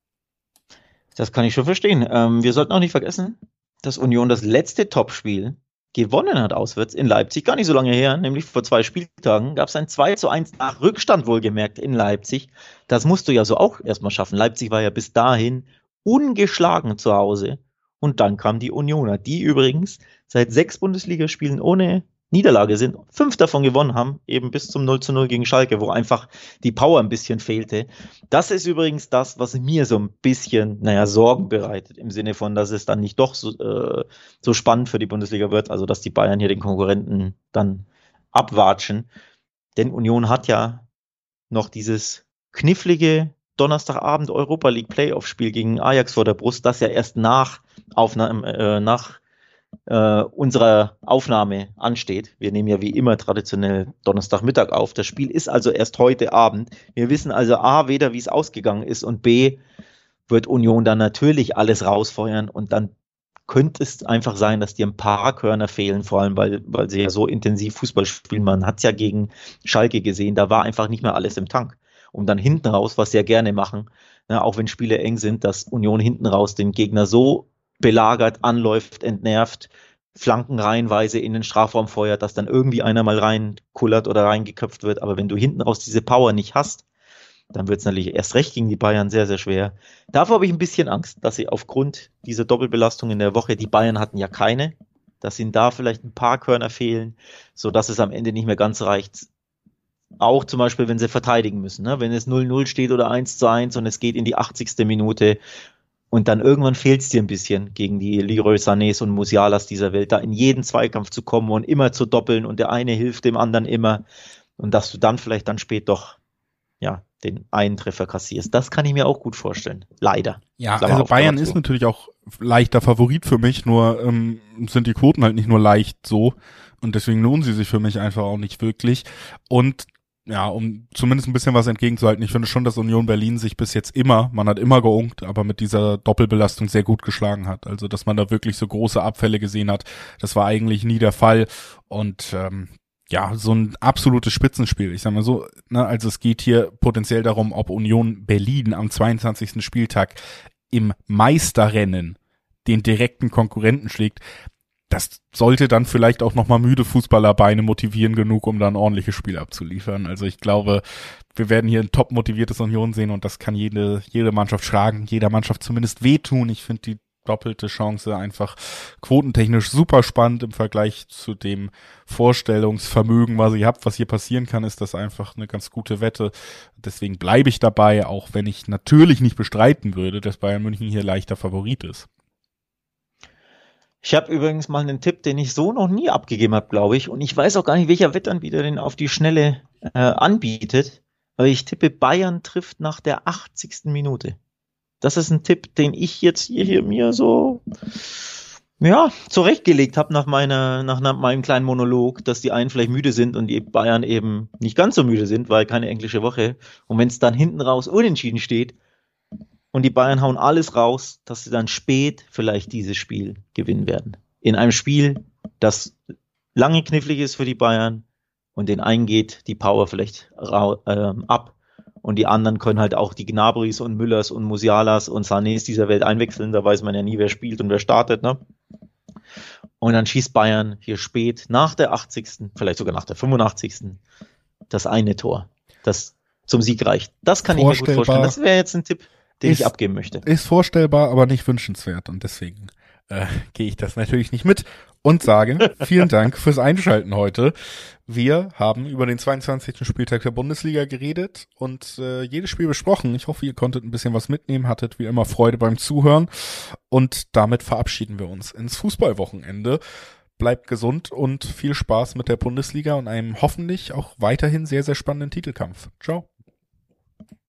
Das kann ich schon verstehen. Ähm, wir sollten auch nicht vergessen, dass Union das letzte Topspiel gewonnen hat auswärts in Leipzig, gar nicht so lange her, nämlich vor zwei Spieltagen, gab es ein 2 zu 1 nach Rückstand wohlgemerkt in Leipzig. Das musst du ja so auch erstmal schaffen. Leipzig war ja bis dahin ungeschlagen zu Hause. Und dann kam die Unioner, die übrigens seit sechs Bundesligaspielen ohne Niederlage sind, fünf davon gewonnen haben, eben bis zum 0 zu 0 gegen Schalke, wo einfach die Power ein bisschen fehlte. Das ist übrigens das, was mir so ein bisschen, naja, Sorgen bereitet, im Sinne von, dass es dann nicht doch so, äh, so spannend für die Bundesliga wird, also dass die Bayern hier den Konkurrenten dann abwatschen. Denn Union hat ja noch dieses knifflige Donnerstagabend Europa League Playoff Spiel gegen Ajax vor der Brust, das ja erst nach Aufnahme, äh, nach äh, unserer Aufnahme ansteht. Wir nehmen ja wie immer traditionell Donnerstagmittag auf. Das Spiel ist also erst heute Abend. Wir wissen also A, weder wie es ausgegangen ist und B, wird Union dann natürlich alles rausfeuern und dann könnte es einfach sein, dass dir ein paar Körner fehlen, vor allem weil, weil sie ja so intensiv Fußball spielen. Man hat es ja gegen Schalke gesehen, da war einfach nicht mehr alles im Tank. Um dann hinten raus, was sie ja gerne machen, ne, auch wenn Spiele eng sind, dass Union hinten raus den Gegner so belagert, anläuft, entnervt, Flanken reihenweise in den Strafraum feuert, dass dann irgendwie einer mal reinkullert oder reingeköpft wird. Aber wenn du hinten raus diese Power nicht hast, dann wird es natürlich erst recht gegen die Bayern sehr, sehr schwer. Davor habe ich ein bisschen Angst, dass sie aufgrund dieser Doppelbelastung in der Woche, die Bayern hatten ja keine, dass ihnen da vielleicht ein paar Körner fehlen, so dass es am Ende nicht mehr ganz reicht. Auch zum Beispiel, wenn sie verteidigen müssen. Ne? Wenn es 0-0 steht oder 1 zu 1 und es geht in die 80. Minute und dann irgendwann fehlt es dir ein bisschen gegen die Leroy Sanés und Musialas dieser Welt, da in jeden Zweikampf zu kommen und immer zu doppeln und der eine hilft dem anderen immer. Und dass du dann vielleicht dann spät doch, ja, den einen Treffer kassierst. Das kann ich mir auch gut vorstellen. Leider. Ja, Klammer also Bayern ist natürlich auch leichter Favorit für mich, nur ähm, sind die Quoten halt nicht nur leicht so. Und deswegen lohnen sie sich für mich einfach auch nicht wirklich. Und ja, um zumindest ein bisschen was entgegenzuhalten. Ich finde schon, dass Union Berlin sich bis jetzt immer, man hat immer geunkt, aber mit dieser Doppelbelastung sehr gut geschlagen hat. Also, dass man da wirklich so große Abfälle gesehen hat, das war eigentlich nie der Fall. Und ähm, ja, so ein absolutes Spitzenspiel. Ich sag mal so, ne, also es geht hier potenziell darum, ob Union Berlin am 22. Spieltag im Meisterrennen den direkten Konkurrenten schlägt das sollte dann vielleicht auch nochmal müde Fußballerbeine motivieren genug, um dann ordentliches Spiel abzuliefern. Also ich glaube, wir werden hier ein top motiviertes Union sehen und das kann jede, jede Mannschaft schlagen, jeder Mannschaft zumindest wehtun. Ich finde die doppelte Chance einfach quotentechnisch super spannend im Vergleich zu dem Vorstellungsvermögen, was ihr habt. Was hier passieren kann, ist das einfach eine ganz gute Wette. Deswegen bleibe ich dabei, auch wenn ich natürlich nicht bestreiten würde, dass Bayern München hier leichter Favorit ist. Ich habe übrigens mal einen Tipp, den ich so noch nie abgegeben habe, glaube ich. Und ich weiß auch gar nicht, welcher Wettanbieter den auf die Schnelle äh, anbietet. Aber ich tippe, Bayern trifft nach der 80. Minute. Das ist ein Tipp, den ich jetzt hier, hier mir so ja, zurechtgelegt habe nach meiner, nach meinem kleinen Monolog, dass die einen vielleicht müde sind und die Bayern eben nicht ganz so müde sind, weil keine englische Woche. Und wenn es dann hinten raus unentschieden steht, und die Bayern hauen alles raus, dass sie dann spät vielleicht dieses Spiel gewinnen werden. In einem Spiel, das lange knifflig ist für die Bayern und den einen geht die Power vielleicht äh, ab und die anderen können halt auch die Gnabris und Müllers und Musialas und Sanés dieser Welt einwechseln. Da weiß man ja nie, wer spielt und wer startet. Ne? Und dann schießt Bayern hier spät nach der 80., vielleicht sogar nach der 85. das eine Tor, das zum Sieg reicht. Das kann ich mir gut vorstellen. Das wäre jetzt ein Tipp den ist, ich abgeben möchte. Ist vorstellbar, aber nicht wünschenswert und deswegen äh, gehe ich das natürlich nicht mit. und sage vielen Dank fürs Einschalten heute. Wir haben über den 22. Spieltag der Bundesliga geredet und äh, jedes Spiel besprochen. Ich hoffe, ihr konntet ein bisschen was mitnehmen, hattet wie immer Freude beim Zuhören und damit verabschieden wir uns ins Fußballwochenende. Bleibt gesund und viel Spaß mit der Bundesliga und einem hoffentlich auch weiterhin sehr, sehr spannenden Titelkampf. Ciao.